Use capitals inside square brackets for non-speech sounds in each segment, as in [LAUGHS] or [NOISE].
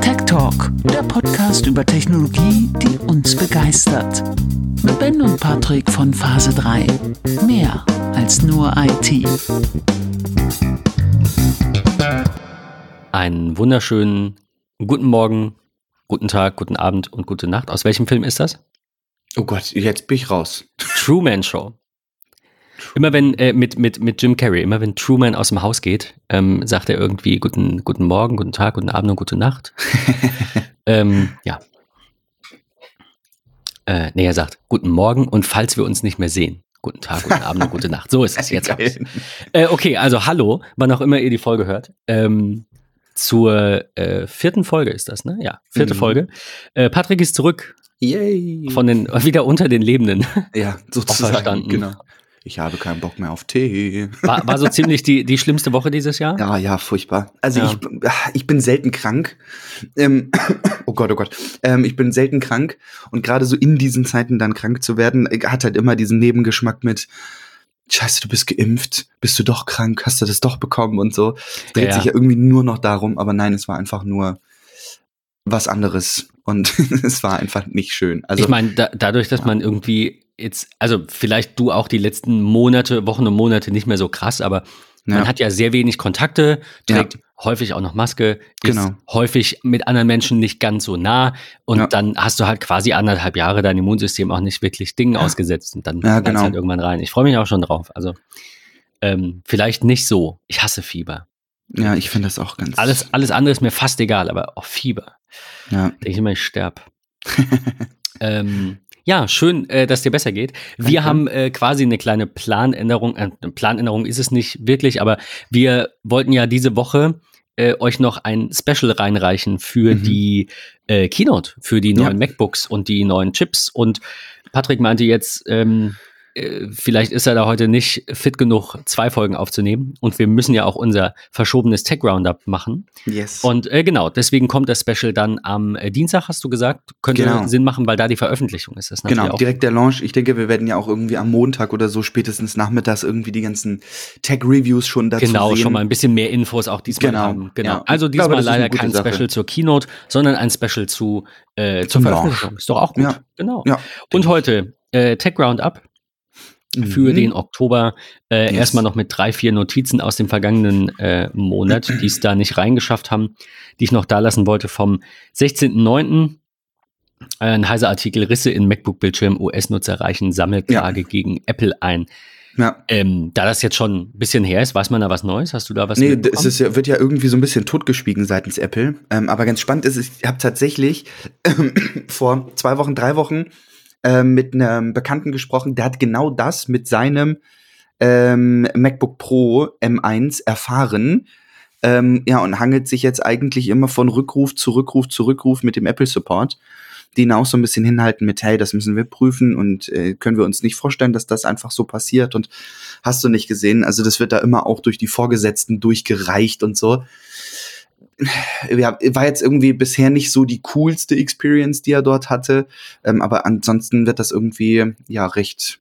Tech Talk, der Podcast über Technologie, die uns begeistert. Mit Ben und Patrick von Phase 3. Mehr als nur IT. Einen wunderschönen guten Morgen, guten Tag, guten Abend und gute Nacht. Aus welchem Film ist das? Oh Gott, jetzt bin ich raus. Truman Show. Immer wenn, äh, mit, mit, mit Jim Carrey, immer wenn Truman aus dem Haus geht, ähm, sagt er irgendwie guten, guten Morgen, guten Tag, guten Abend und gute Nacht. [LAUGHS] ähm, ja. Äh, nee, er sagt guten Morgen und falls wir uns nicht mehr sehen. Guten Tag, guten Abend und gute Nacht. So ist es jetzt. [LAUGHS] Äh, okay, also hallo, wann auch immer ihr die Folge hört. Ähm, zur äh, vierten Folge ist das, ne? Ja, vierte mhm. Folge. Äh, Patrick ist zurück. Yay. Von den, wieder unter den Lebenden. Ja, [LAUGHS] sozusagen. Genau ich habe keinen Bock mehr auf Tee. War, war so ziemlich die, die schlimmste Woche dieses Jahr? Ja, ja, furchtbar. Also ja. ich, ich bin selten krank. Ähm, oh Gott, oh Gott. Ähm, ich bin selten krank und gerade so in diesen Zeiten dann krank zu werden, äh, hat halt immer diesen Nebengeschmack mit, Scheiße, du bist geimpft, bist du doch krank, hast du das doch bekommen und so. Es dreht ja, sich ja irgendwie nur noch darum, aber nein, es war einfach nur was anderes und [LAUGHS] es war einfach nicht schön. Also ich meine, da, dadurch, dass ja. man irgendwie jetzt, also vielleicht du auch die letzten Monate, Wochen und Monate nicht mehr so krass, aber ja. man hat ja sehr wenig Kontakte, trägt ja. häufig auch noch Maske, genau. ist häufig mit anderen Menschen nicht ganz so nah und ja. dann hast du halt quasi anderthalb Jahre dein Immunsystem auch nicht wirklich Dingen ausgesetzt und dann ja, genau. halt irgendwann rein. Ich freue mich auch schon drauf. Also ähm, vielleicht nicht so. Ich hasse Fieber. Ja, ich finde das auch ganz. Alles, alles andere ist mir fast egal, aber auch Fieber. Ja. Denke ich immer, ich sterbe. [LAUGHS] ähm, ja, schön, äh, dass dir besser geht. Wir Danke. haben äh, quasi eine kleine Planänderung. Äh, Planänderung ist es nicht wirklich, aber wir wollten ja diese Woche äh, euch noch ein Special reinreichen für mhm. die äh, Keynote, für die neuen ja. MacBooks und die neuen Chips. Und Patrick meinte jetzt, ähm, äh, vielleicht ist er da heute nicht fit genug, zwei Folgen aufzunehmen. Und wir müssen ja auch unser verschobenes Tech Roundup machen. Yes. Und äh, genau, deswegen kommt das Special dann am äh, Dienstag, hast du gesagt. Könnte genau. Sinn machen, weil da die Veröffentlichung ist. Das genau, direkt der Launch. Ich denke, wir werden ja auch irgendwie am Montag oder so spätestens nachmittags irgendwie die ganzen Tech-Reviews schon dazu genau, sehen. Genau, schon mal ein bisschen mehr Infos auch diesmal genau. haben. Genau. Ja. Also diesmal glaube, leider kein Sache. Special zur Keynote, sondern ein Special zu äh, zur Veröffentlichung. Launch. Ist doch auch gut. Ja. Genau. Ja. Und heute äh, Tech Roundup für mhm. den Oktober. Äh, yes. Erstmal noch mit drei, vier Notizen aus dem vergangenen äh, Monat, [CLEARS THROAT] die es da nicht reingeschafft haben, die ich noch da lassen wollte vom 16.09. Ein heißer Artikel, Risse in MacBook-Bildschirm, US-Nutzer reichen Sammelklage ja. gegen Apple ein. Ja. Ähm, da das jetzt schon ein bisschen her ist, weiß man da was Neues? Hast du da was Nee, es ist wird ja irgendwie so ein bisschen totgeschwiegen seitens Apple. Ähm, aber ganz spannend ist, ich habe tatsächlich äh, [CLEARS THROAT] vor zwei Wochen, drei Wochen ähm, mit einem Bekannten gesprochen, der hat genau das mit seinem ähm, MacBook Pro M1 erfahren. Ähm, ja, und hangelt sich jetzt eigentlich immer von Rückruf zu Rückruf zu Rückruf mit dem Apple Support, die ihn auch so ein bisschen hinhalten mit, hey, das müssen wir prüfen und äh, können wir uns nicht vorstellen, dass das einfach so passiert und hast du nicht gesehen. Also das wird da immer auch durch die Vorgesetzten durchgereicht und so ja, war jetzt irgendwie bisher nicht so die coolste Experience, die er dort hatte. Ähm, aber ansonsten wird das irgendwie ja recht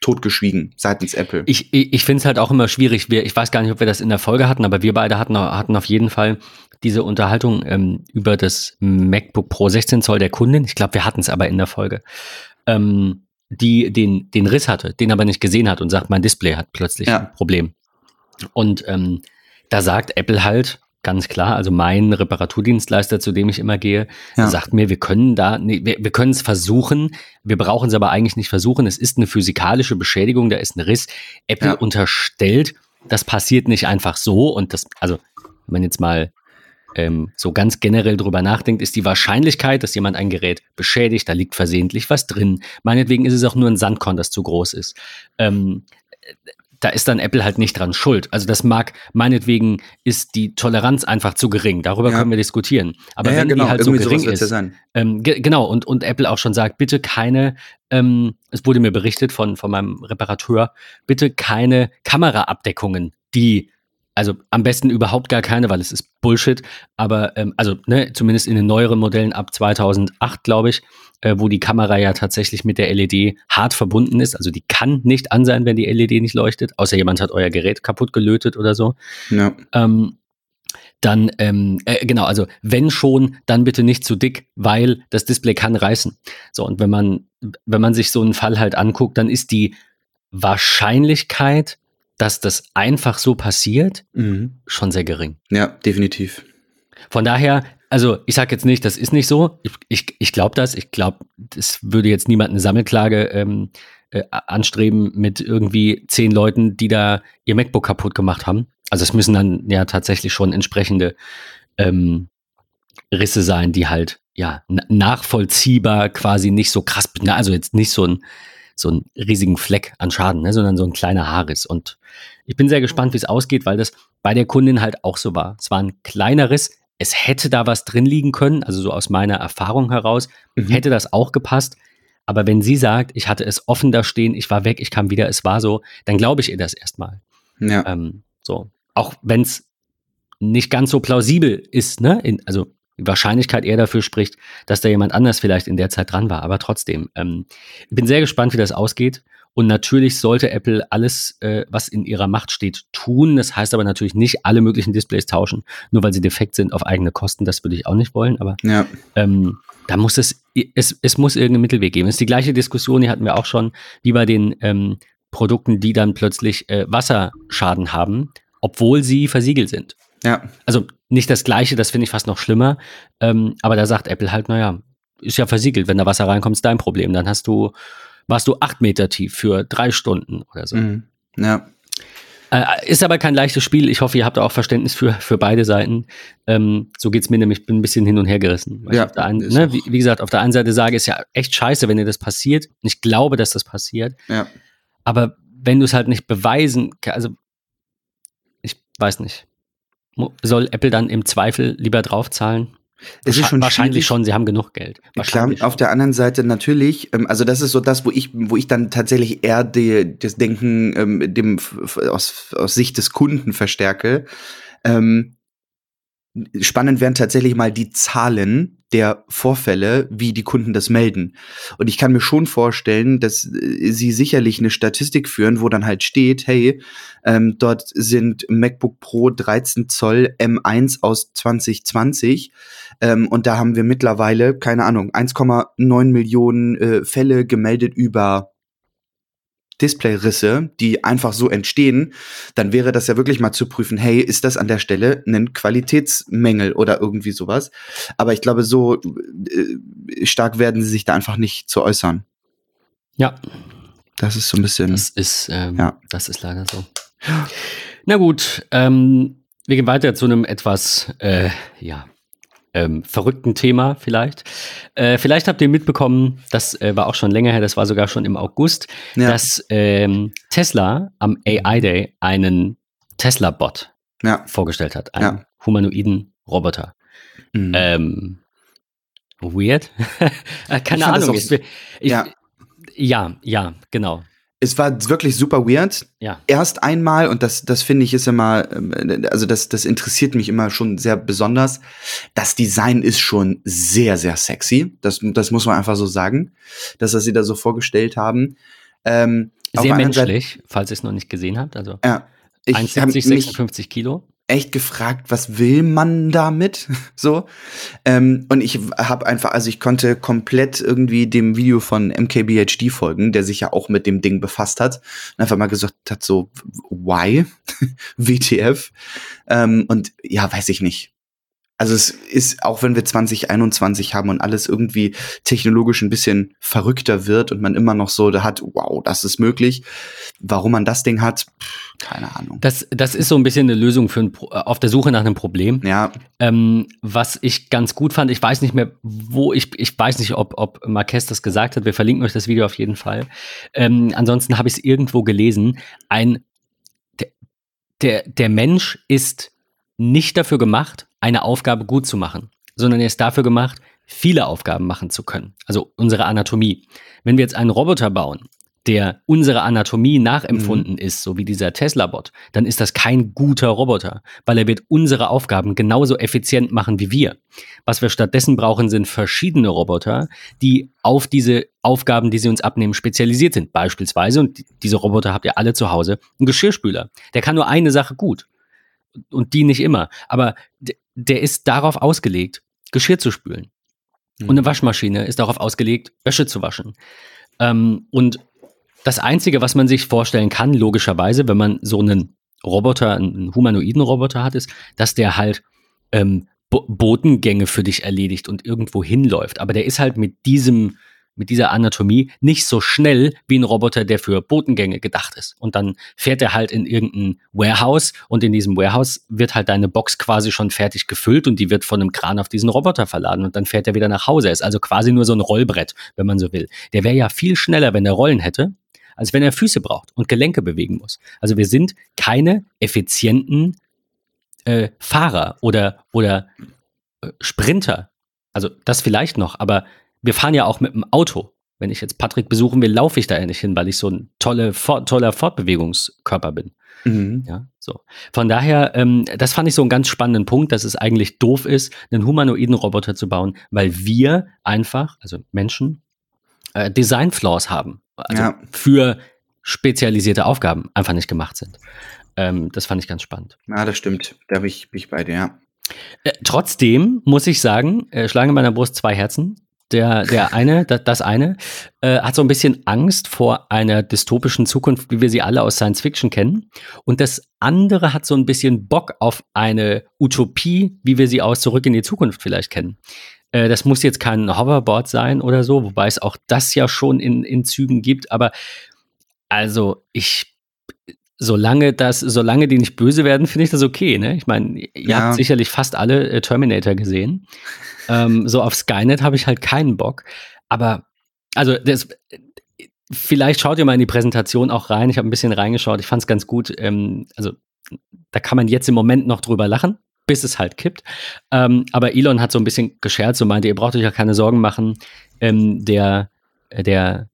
totgeschwiegen seitens Apple. Ich, ich, ich finde es halt auch immer schwierig. Wir, ich weiß gar nicht, ob wir das in der Folge hatten, aber wir beide hatten, hatten auf jeden Fall diese Unterhaltung ähm, über das MacBook Pro 16 Zoll der Kundin. Ich glaube, wir hatten es aber in der Folge. Ähm, die den, den Riss hatte, den aber nicht gesehen hat und sagt, mein Display hat plötzlich ja. ein Problem. Und ähm, da sagt Apple halt, ganz klar. Also mein Reparaturdienstleister, zu dem ich immer gehe, ja. sagt mir, wir können da, nee, wir, wir können es versuchen, wir brauchen es aber eigentlich nicht versuchen. Es ist eine physikalische Beschädigung, da ist ein Riss. Apple ja. unterstellt, das passiert nicht einfach so und das, also wenn man jetzt mal ähm, so ganz generell drüber nachdenkt, ist die Wahrscheinlichkeit, dass jemand ein Gerät beschädigt, da liegt versehentlich was drin. Meinetwegen ist es auch nur ein Sandkorn, das zu groß ist. Ähm, da ist dann Apple halt nicht dran schuld. Also das mag, meinetwegen ist die Toleranz einfach zu gering. Darüber ja. können wir diskutieren. Aber ja, wenn genau. die halt Irgendwie so gering ist, ähm, genau, und, und Apple auch schon sagt, bitte keine, ähm, es wurde mir berichtet von, von meinem Reparateur, bitte keine Kameraabdeckungen, die also am besten überhaupt gar keine, weil es ist Bullshit. Aber ähm, also ne, zumindest in den neueren Modellen ab 2008, glaube ich, äh, wo die Kamera ja tatsächlich mit der LED hart verbunden ist. Also die kann nicht an sein, wenn die LED nicht leuchtet, außer jemand hat euer Gerät kaputt gelötet oder so. Ja. Ähm, dann, ähm, äh, genau, also wenn schon, dann bitte nicht zu dick, weil das Display kann reißen. So, und wenn man, wenn man sich so einen Fall halt anguckt, dann ist die Wahrscheinlichkeit, dass das einfach so passiert, Mhm. schon sehr gering. Ja, definitiv. Von daher, also ich sage jetzt nicht, das ist nicht so. Ich, ich, ich glaube das. Ich glaube, das würde jetzt niemand eine Sammelklage ähm, äh, anstreben mit irgendwie zehn Leuten, die da ihr MacBook kaputt gemacht haben. Also es müssen dann ja tatsächlich schon entsprechende ähm, Risse sein, die halt ja na- nachvollziehbar quasi nicht so krass, also jetzt nicht so ein so einen riesigen Fleck an Schaden, ne, sondern so ein kleiner Haarriss. Und ich bin sehr gespannt, wie es ausgeht, weil das bei der Kundin halt auch so war. Es war ein kleiner Riss. Es hätte da was drin liegen können, also so aus meiner Erfahrung heraus, Mhm. hätte das auch gepasst. Aber wenn sie sagt, ich hatte es offen da stehen, ich war weg, ich kam wieder, es war so, dann glaube ich ihr das erstmal. Ja. Ähm, so. Auch wenn es nicht ganz so plausibel ist, ne? In, also Wahrscheinlichkeit eher dafür spricht, dass da jemand anders vielleicht in der Zeit dran war. Aber trotzdem, ähm, ich bin sehr gespannt, wie das ausgeht. Und natürlich sollte Apple alles, äh, was in ihrer Macht steht, tun. Das heißt aber natürlich nicht alle möglichen Displays tauschen, nur weil sie defekt sind auf eigene Kosten. Das würde ich auch nicht wollen. Aber ja. ähm, da muss es, es, es muss irgendeinen Mittelweg geben. Es ist die gleiche Diskussion, die hatten wir auch schon, wie bei den ähm, Produkten, die dann plötzlich äh, Wasserschaden haben, obwohl sie versiegelt sind. Ja. Also nicht das gleiche, das finde ich fast noch schlimmer. Ähm, aber da sagt Apple halt, naja, ist ja versiegelt, wenn da Wasser reinkommt, ist dein Problem. Dann hast du, warst du acht Meter tief für drei Stunden oder so. Mhm. Ja. Äh, ist aber kein leichtes Spiel. Ich hoffe, ihr habt auch Verständnis für, für beide Seiten. Ähm, so geht's mir nämlich, bin ein bisschen hin und her gerissen. Ja, ich einen, ne, wie, wie gesagt, auf der einen Seite sage, ist ja echt scheiße, wenn dir das passiert. Und ich glaube, dass das passiert. Ja. Aber wenn du es halt nicht beweisen, ka- also ich weiß nicht. Soll Apple dann im Zweifel lieber draufzahlen? Es ist Wahrscheinlich- schon wahrscheinlich schwierig. schon, sie haben genug Geld. Klar, auf der anderen Seite natürlich, ähm, also das ist so das, wo ich, wo ich dann tatsächlich eher die, das Denken ähm, dem aus, aus Sicht des Kunden verstärke. Ähm, spannend wären tatsächlich mal die Zahlen der Vorfälle, wie die Kunden das melden. Und ich kann mir schon vorstellen, dass äh, sie sicherlich eine Statistik führen, wo dann halt steht, hey, ähm, dort sind MacBook Pro 13 Zoll M1 aus 2020 ähm, und da haben wir mittlerweile, keine Ahnung, 1,9 Millionen äh, Fälle gemeldet über Displayrisse, die einfach so entstehen, dann wäre das ja wirklich mal zu prüfen, hey, ist das an der Stelle ein Qualitätsmängel oder irgendwie sowas? Aber ich glaube, so äh, stark werden sie sich da einfach nicht zu äußern. Ja, Das ist so ein bisschen. das ist, ähm, Ja. das ist leider so. Na gut, ähm, wir gehen weiter zu einem etwas, äh, ja, ähm, verrückten Thema vielleicht. Äh, vielleicht habt ihr mitbekommen, das äh, war auch schon länger her, das war sogar schon im August, Ja. dass ähm, Tesla am AI Day einen Tesla-Bot ja. vorgestellt hat, einen Ja. humanoiden Roboter. Mhm. Ähm, weird? [LAUGHS] Keine Ahnung. Ich, ich, ja. ja, ja, genau. Es war wirklich super weird. Ja. Erst einmal, und das, das finde ich ist immer, ähm, also das, das interessiert mich immer schon sehr besonders. Das Design ist schon sehr, sehr sexy. Das, das muss man einfach so sagen, dass das sie da so vorgestellt haben. Ähm, Sehr anderen Seite- menschlich, falls ihr es noch nicht gesehen habt. Also Ja. Ich habe 1,70, mich 56 Kilo. Echt gefragt, was will man damit? [LAUGHS] so. Ähm, und ich habe einfach, also ich konnte komplett irgendwie dem Video von MKBHD folgen, der sich ja auch mit dem Ding befasst hat. Und einfach mal gesagt hat, so, why? [LAUGHS] WTF? Ähm, und ja, weiß ich nicht. Also es ist, auch wenn wir 2021 haben und alles irgendwie technologisch ein bisschen verrückter wird und man immer noch so da hat, wow, das ist möglich. Warum man das Ding hat, pff, keine Ahnung. Das, das ist so ein bisschen eine Lösung für ein, äh, auf der Suche nach einem Problem. Ja, Ähm, was ich ganz gut fand, ich weiß nicht mehr, wo ich, ich weiß nicht, ob, ob Marquez das gesagt hat. Wir verlinken euch das Video auf jeden Fall. Ähm, ansonsten habe ich es irgendwo gelesen. Ein, der, der, der Mensch ist nicht dafür gemacht, eine Aufgabe gut zu machen, sondern er ist dafür gemacht, viele Aufgaben machen zu können. Also unsere Anatomie. Wenn wir jetzt einen Roboter bauen, der unsere Anatomie nachempfunden ist, so wie dieser Tesla-Bot, dann ist das kein guter Roboter, weil er wird unsere Aufgaben genauso effizient machen wie wir. Was wir stattdessen brauchen, sind verschiedene Roboter, die auf diese Aufgaben, die sie uns abnehmen, spezialisiert sind. Beispielsweise, und die- diese Roboter habt ihr alle zu Hause, ein Geschirrspüler. Der kann nur eine Sache gut. und die nicht immer. Aber der ist darauf ausgelegt, Geschirr zu spülen. Und eine mhm. Waschmaschine ist darauf ausgelegt, Wäsche zu waschen. Ähm, und das Einzige, was man sich vorstellen kann, logischerweise, wenn man so einen Roboter, einen humanoiden Roboter hat, ist, dass der halt ähm, Botengänge für dich erledigt und irgendwo hinläuft. Aber der ist halt mit diesem mit dieser Anatomie nicht so schnell wie ein Roboter, der für Botengänge gedacht ist. Und dann fährt er halt in irgendein Warehouse und in diesem Warehouse wird halt deine Box quasi schon fertig gefüllt und die wird von einem Kran auf diesen Roboter verladen und dann fährt er wieder nach Hause. Er ist also quasi nur so ein Rollbrett, wenn man so will. Der wäre ja viel schneller, wenn er Rollen hätte, als wenn er Füße braucht und Gelenke bewegen muss. Also wir sind keine effizienten äh, Fahrer oder, oder äh, Sprinter. Also das vielleicht noch, aber wir fahren ja auch mit dem Auto. Wenn ich jetzt Patrick besuchen will, laufe ich da ja nicht hin, weil ich so ein tolle, fort, toller Fortbewegungskörper bin. Mhm. Ja, so. Von daher, ähm, das fand ich so einen ganz spannenden Punkt, dass es eigentlich doof ist, einen humanoiden Roboter zu bauen, weil wir einfach, also Menschen, äh, Design-Flaws haben. Also ja. für spezialisierte Aufgaben einfach nicht gemacht sind. Ähm, das fand ich ganz spannend. Ja, das stimmt. Da bin ich, bin ich bei dir, ja. Äh, trotzdem muss ich sagen, äh, schlagen in meiner Brust zwei Herzen. Der, der eine, das, eine, äh, hat so ein bisschen Angst vor einer dystopischen Zukunft, wie wir sie alle aus Science Fiction kennen. Und das andere hat so ein bisschen Bock auf eine Utopie, wie wir sie aus Zurück in die Zukunft vielleicht kennen. Äh, das muss jetzt kein Hoverboard sein oder so, wobei es auch das ja schon in, in Zügen gibt. Aber also ich solange das, solange die nicht böse werden, finde ich das okay. Ne? Ich meine, ihr ja. habt sicherlich fast alle äh, Terminator gesehen. ähm, [LAUGHS] so auf Skynet habe ich halt keinen Bock. Aber also das, vielleicht schaut ihr mal in die Präsentation auch rein. Ich habe ein bisschen reingeschaut. Ich fand es ganz gut. Ähm, also da kann man jetzt im Moment noch drüber lachen, bis es halt kippt. Ähm, aber Elon hat so ein bisschen gescherzt und meinte, ihr braucht euch ja keine Sorgen machen. Ähm, der, der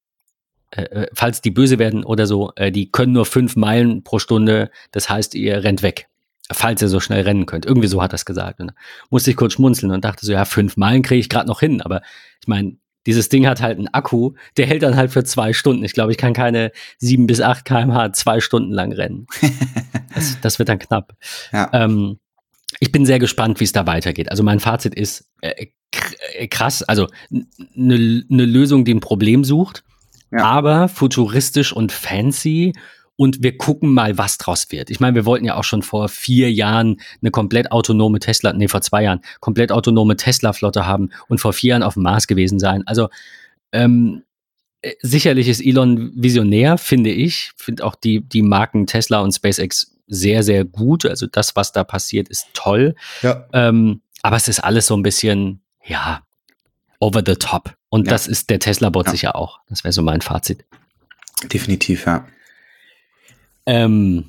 äh, äh, falls die böse werden oder so, äh, die können nur fünf Meilen pro Stunde. Das heißt, ihr rennt weg, falls ihr so schnell rennen könnt. Irgendwie so hat er es gesagt. Und musste ich kurz schmunzeln und dachte so, ja, fünf Meilen kriege ich gerade noch hin. Aber ich meine, dieses Ding hat halt einen Akku, der hält dann halt für zwei Stunden. Ich glaube, ich kann keine sieben bis acht kmh zwei Stunden lang rennen. [LAUGHS] das, das wird dann knapp. Ja. Ähm, ich bin sehr gespannt, wie es da weitergeht. Also mein Fazit ist äh, krass, also eine ne Lösung, die ein Problem sucht ja. aber futuristisch und fancy. Und wir gucken mal, was draus wird. Ich meine, wir wollten ja auch schon vor vier Jahren eine komplett autonome Tesla, nee, vor zwei Jahren, komplett autonome Tesla-Flotte haben und vor vier Jahren auf dem Mars gewesen sein. Also ähm, äh, sicherlich ist Elon visionär, finde ich. Finde auch die, die Marken Tesla und SpaceX sehr, sehr gut. Also das, was da passiert, ist toll. Ja. Ähm, aber es ist alles so ein bisschen, ja, over the top. Und ja. das ist der Tesla-Bot ja. sicher auch. Das wäre so mein Fazit. Definitiv, ja. Ähm,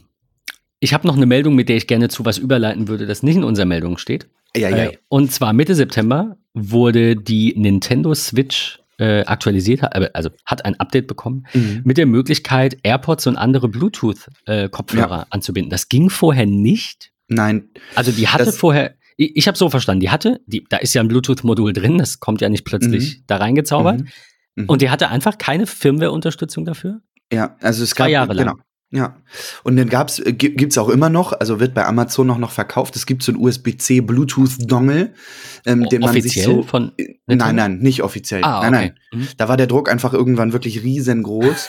ich habe noch eine Meldung, mit der ich gerne zu was überleiten würde, das nicht in unserer Meldung steht. Ja, ja. Äh, und zwar Mitte September wurde die Nintendo Switch äh, aktualisiert, also hat ein Update bekommen mhm. mit der Möglichkeit, AirPods und andere Bluetooth-Kopfhörer äh, anzubinden. Das ging vorher nicht. Nein. Also die hatte vorher, ich, ich habe so verstanden, die hatte, die, da ist ja ein Bluetooth-Modul drin, das kommt ja nicht plötzlich mhm. da reingezaubert. Mhm. Mhm. Und die hatte einfach keine Firmware-Unterstützung dafür? Ja, also es Zwei gab, Jahre lang. Genau. Ja, und dann gab's, äh, gibt's auch immer noch, also wird bei Amazon noch, noch verkauft. Es gibt so ein USB-C Bluetooth-Dongle, ähm, den man sich so. Von nein, nein, nicht offiziell. Ah, okay. Nein, nein. Mhm. Da war der Druck einfach irgendwann wirklich riesengroß.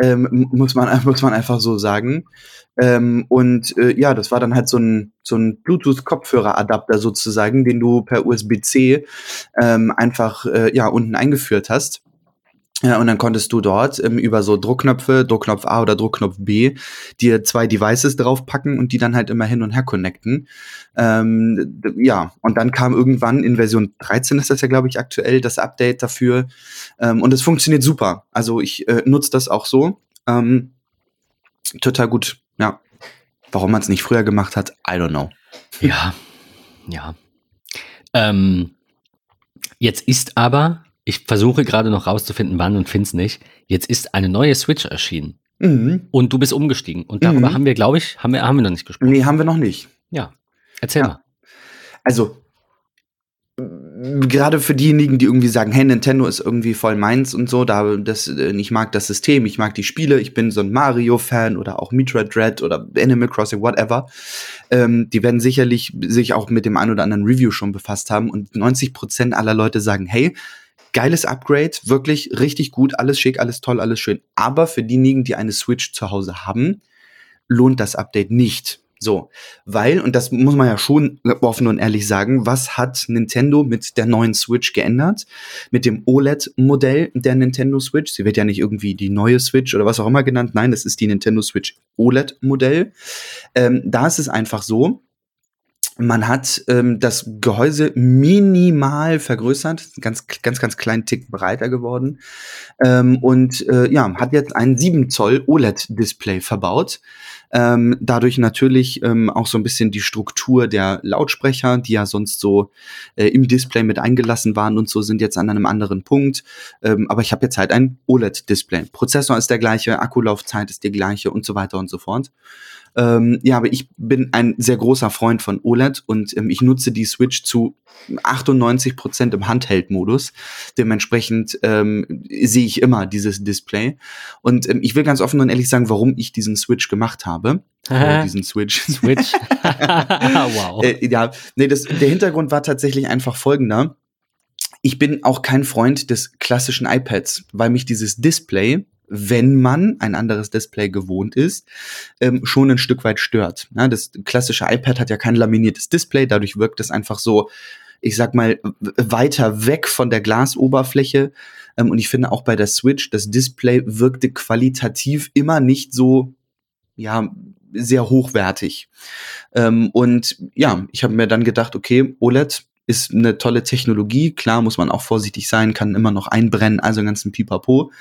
Ähm, muss, man, [LAUGHS] muss man einfach so sagen. Ähm, und äh, ja, das war dann halt so ein, so ein Bluetooth-Kopfhörer-Adapter sozusagen, den du per USB-C ähm, einfach äh, ja, unten eingeführt hast. Ja, und dann konntest du dort ähm, über so Druckknöpfe, Druckknopf A oder Druckknopf B, dir zwei Devices draufpacken und die dann halt immer hin und her connecten. Ähm, ja, und dann kam irgendwann in Version 13 ist das ja, glaube ich, aktuell, das Update dafür. Ähm, und es funktioniert super. Also ich äh, nutze das auch so. Ähm, total gut. Ja. Warum man es nicht früher gemacht hat, I don't know. Ja, ja. Ähm, jetzt ist aber ich versuche gerade noch rauszufinden, wann und finde es nicht. Jetzt ist eine neue Switch erschienen. Mhm. Und du bist umgestiegen. Und darüber mhm. haben wir, glaube ich, haben wir, haben wir noch nicht gesprochen. Nee, haben wir noch nicht. Ja. Erzähl ja. mal. Also, gerade für diejenigen, die irgendwie sagen, hey, Nintendo ist irgendwie voll meins und so, da das, äh, ich mag das System, ich mag die Spiele, ich bin so ein Mario-Fan oder auch Metroid Dread oder Animal Crossing, whatever. Ähm, die werden sicherlich sich auch mit dem ein oder anderen Review schon befasst haben und 90 Prozent aller Leute sagen, hey, geiles Upgrade, wirklich richtig gut, alles schick, alles toll, alles schön. Aber für diejenigen, die eine Switch zu Hause haben, lohnt das Update nicht. So, weil, und das muss man ja schon offen und ehrlich sagen, was hat Nintendo mit der neuen Switch geändert? Mit dem OLED-Modell der Nintendo Switch. Sie wird ja nicht irgendwie die neue Switch oder was auch immer genannt. Nein, das ist die Nintendo Switch OLED-Modell. Ähm, da ist es einfach so, man hat ähm, das Gehäuse minimal vergrößert, ganz, ganz, ganz kleinen Tick breiter geworden ähm, und äh, ja, hat jetzt ein 7 Zoll OLED-Display verbaut. Ähm, dadurch natürlich ähm, auch so ein bisschen die Struktur der Lautsprecher, die ja sonst so äh, im Display mit eingelassen waren und so, sind jetzt an einem anderen Punkt. Ähm, aber ich habe jetzt halt ein OLED-Display. Prozessor ist der gleiche, Akkulaufzeit ist die gleiche und so weiter und so fort. Ähm, ja, aber ich bin ein sehr großer Freund von OLED und ähm, ich nutze die Switch zu 98 Prozent im Handheld-Modus. Dementsprechend ähm, sehe ich immer dieses Display. Und ähm, ich will ganz offen und ehrlich sagen, warum ich diesen Switch gemacht habe. Oder diesen Switch. Switch. [LAUGHS] wow. Äh, ja, nee, das, der Hintergrund war tatsächlich einfach folgender. Ich bin auch kein Freund des klassischen iPads, weil mich dieses Display wenn man ein anderes Display gewohnt ist, ähm, schon ein Stück weit stört. Ja, das klassische iPad hat ja kein laminiertes Display, dadurch wirkt es einfach so, ich sag mal, weiter weg von der Glasoberfläche. Ähm, und ich finde auch bei der Switch, das Display wirkte qualitativ immer nicht so, ja, sehr hochwertig. Ähm, und ja, ich habe mir dann gedacht, okay, OLED ist eine tolle Technologie. Klar muss man auch vorsichtig sein, kann immer noch einbrennen, also ganzen Pipapo.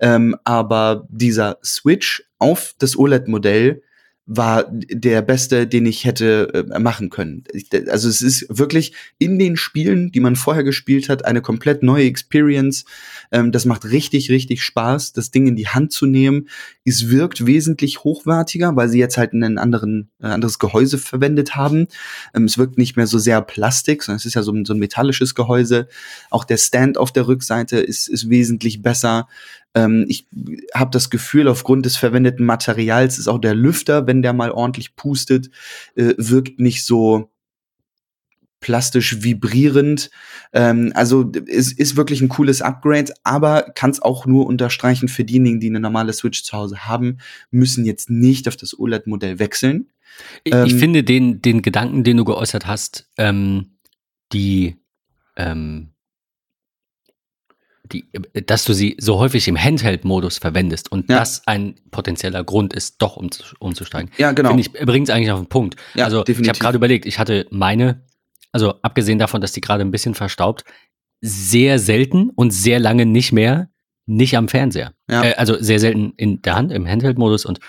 Ähm, aber dieser Switch auf das OLED-Modell war der beste, den ich hätte äh, machen können. Also es ist wirklich in den Spielen, die man vorher gespielt hat, eine komplett neue Experience. Ähm, das macht richtig, richtig Spaß, das Ding in die Hand zu nehmen. Es wirkt wesentlich hochwertiger, weil sie jetzt halt ein anderen, äh, anderes Gehäuse verwendet haben. Ähm, es wirkt nicht mehr so sehr Plastik, sondern es ist ja so, so ein metallisches Gehäuse. Auch der Stand auf der Rückseite ist, ist wesentlich besser. Ähm, ich habe das Gefühl, aufgrund des verwendeten Materials ist auch der Lüfter, wenn der mal ordentlich pustet, äh, wirkt nicht so plastisch vibrierend. Ähm, also es ist wirklich ein cooles Upgrade, aber kann es auch nur unterstreichen für diejenigen, die eine normale Switch zu Hause haben, müssen jetzt nicht auf das OLED-Modell wechseln. Ich, ähm, ich, finde den, den Gedanken, den du geäußert hast, ähm, die ähm, die, dass du sie so häufig im Handheld-Modus verwendest und ja. das ein potenzieller Grund ist, doch um, umzusteigen. Ja, genau. Finde ich, bringt es eigentlich auf den Punkt. Ja, also definitiv. ich habe gerade überlegt, ich hatte meine, also abgesehen davon, dass die gerade ein bisschen verstaubt, sehr selten und sehr lange nicht mehr, nicht am Fernseher. Ja. Äh, also sehr selten in der Hand, im Handheld-Modus und,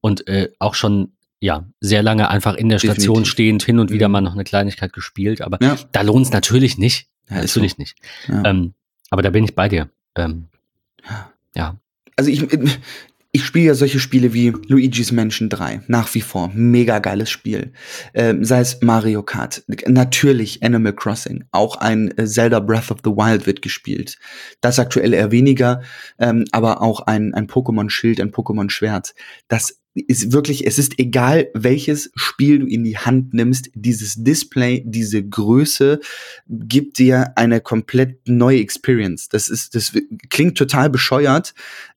und äh, auch schon ja, sehr lange einfach in der Station Definitiv. stehend, hin und wieder mhm. mal noch eine Kleinigkeit gespielt, aber ja. da lohnt es natürlich nicht. Ja, natürlich so. nicht. Ja. Ähm, aber da bin ich bei dir. Ähm, ja. Also ich, ich spiele ja solche Spiele wie Luigi's Mansion 3, nach wie vor. Mega geiles Spiel. Ähm, sei es Mario Kart, natürlich Animal Crossing, auch ein äh, Zelda Breath of the Wild wird gespielt. Das aktuell eher weniger, ähm, aber auch ein, ein Pokémon Schild, ein Pokémon Schwert. Das ist wirklich, es ist egal, welches Spiel du in die Hand nimmst, dieses Display, diese Größe gibt dir eine komplett neue Experience. Das ist, das klingt total bescheuert,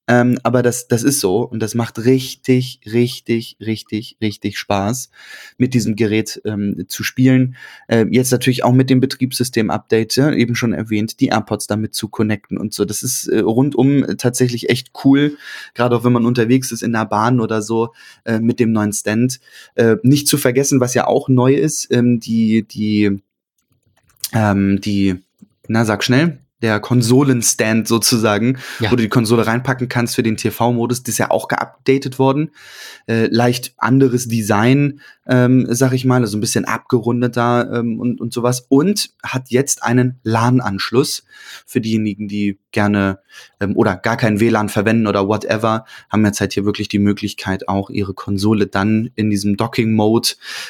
ähm, aber das, das ist so und das macht richtig, richtig, richtig, richtig Spaß, mit diesem Gerät ähm, zu spielen. Äh, jetzt natürlich auch mit dem Betriebssystem-Update, ja, eben schon erwähnt, die AirPods damit zu connecten und so. Das ist äh, rundum tatsächlich echt cool, gerade auch wenn man unterwegs ist in der Bahn oder so äh, mit dem neuen Stand. Äh, nicht zu vergessen, was ja auch neu ist, ähm, die, die, ähm, die, na sag schnell, der Konsolenstand sozusagen, Ja. wo du die Konsole reinpacken kannst für den TV-Modus. Das ist ja auch geupdatet worden. Äh, leicht anderes Design, ähm, sag ich mal, also ein bisschen abgerundeter ähm, und, und sowas. Und hat jetzt einen LAN-Anschluss für diejenigen, die gerne ähm, oder gar kein WLAN verwenden oder whatever, haben jetzt halt hier wirklich die Möglichkeit, auch ihre Konsole dann in diesem Docking-Mode,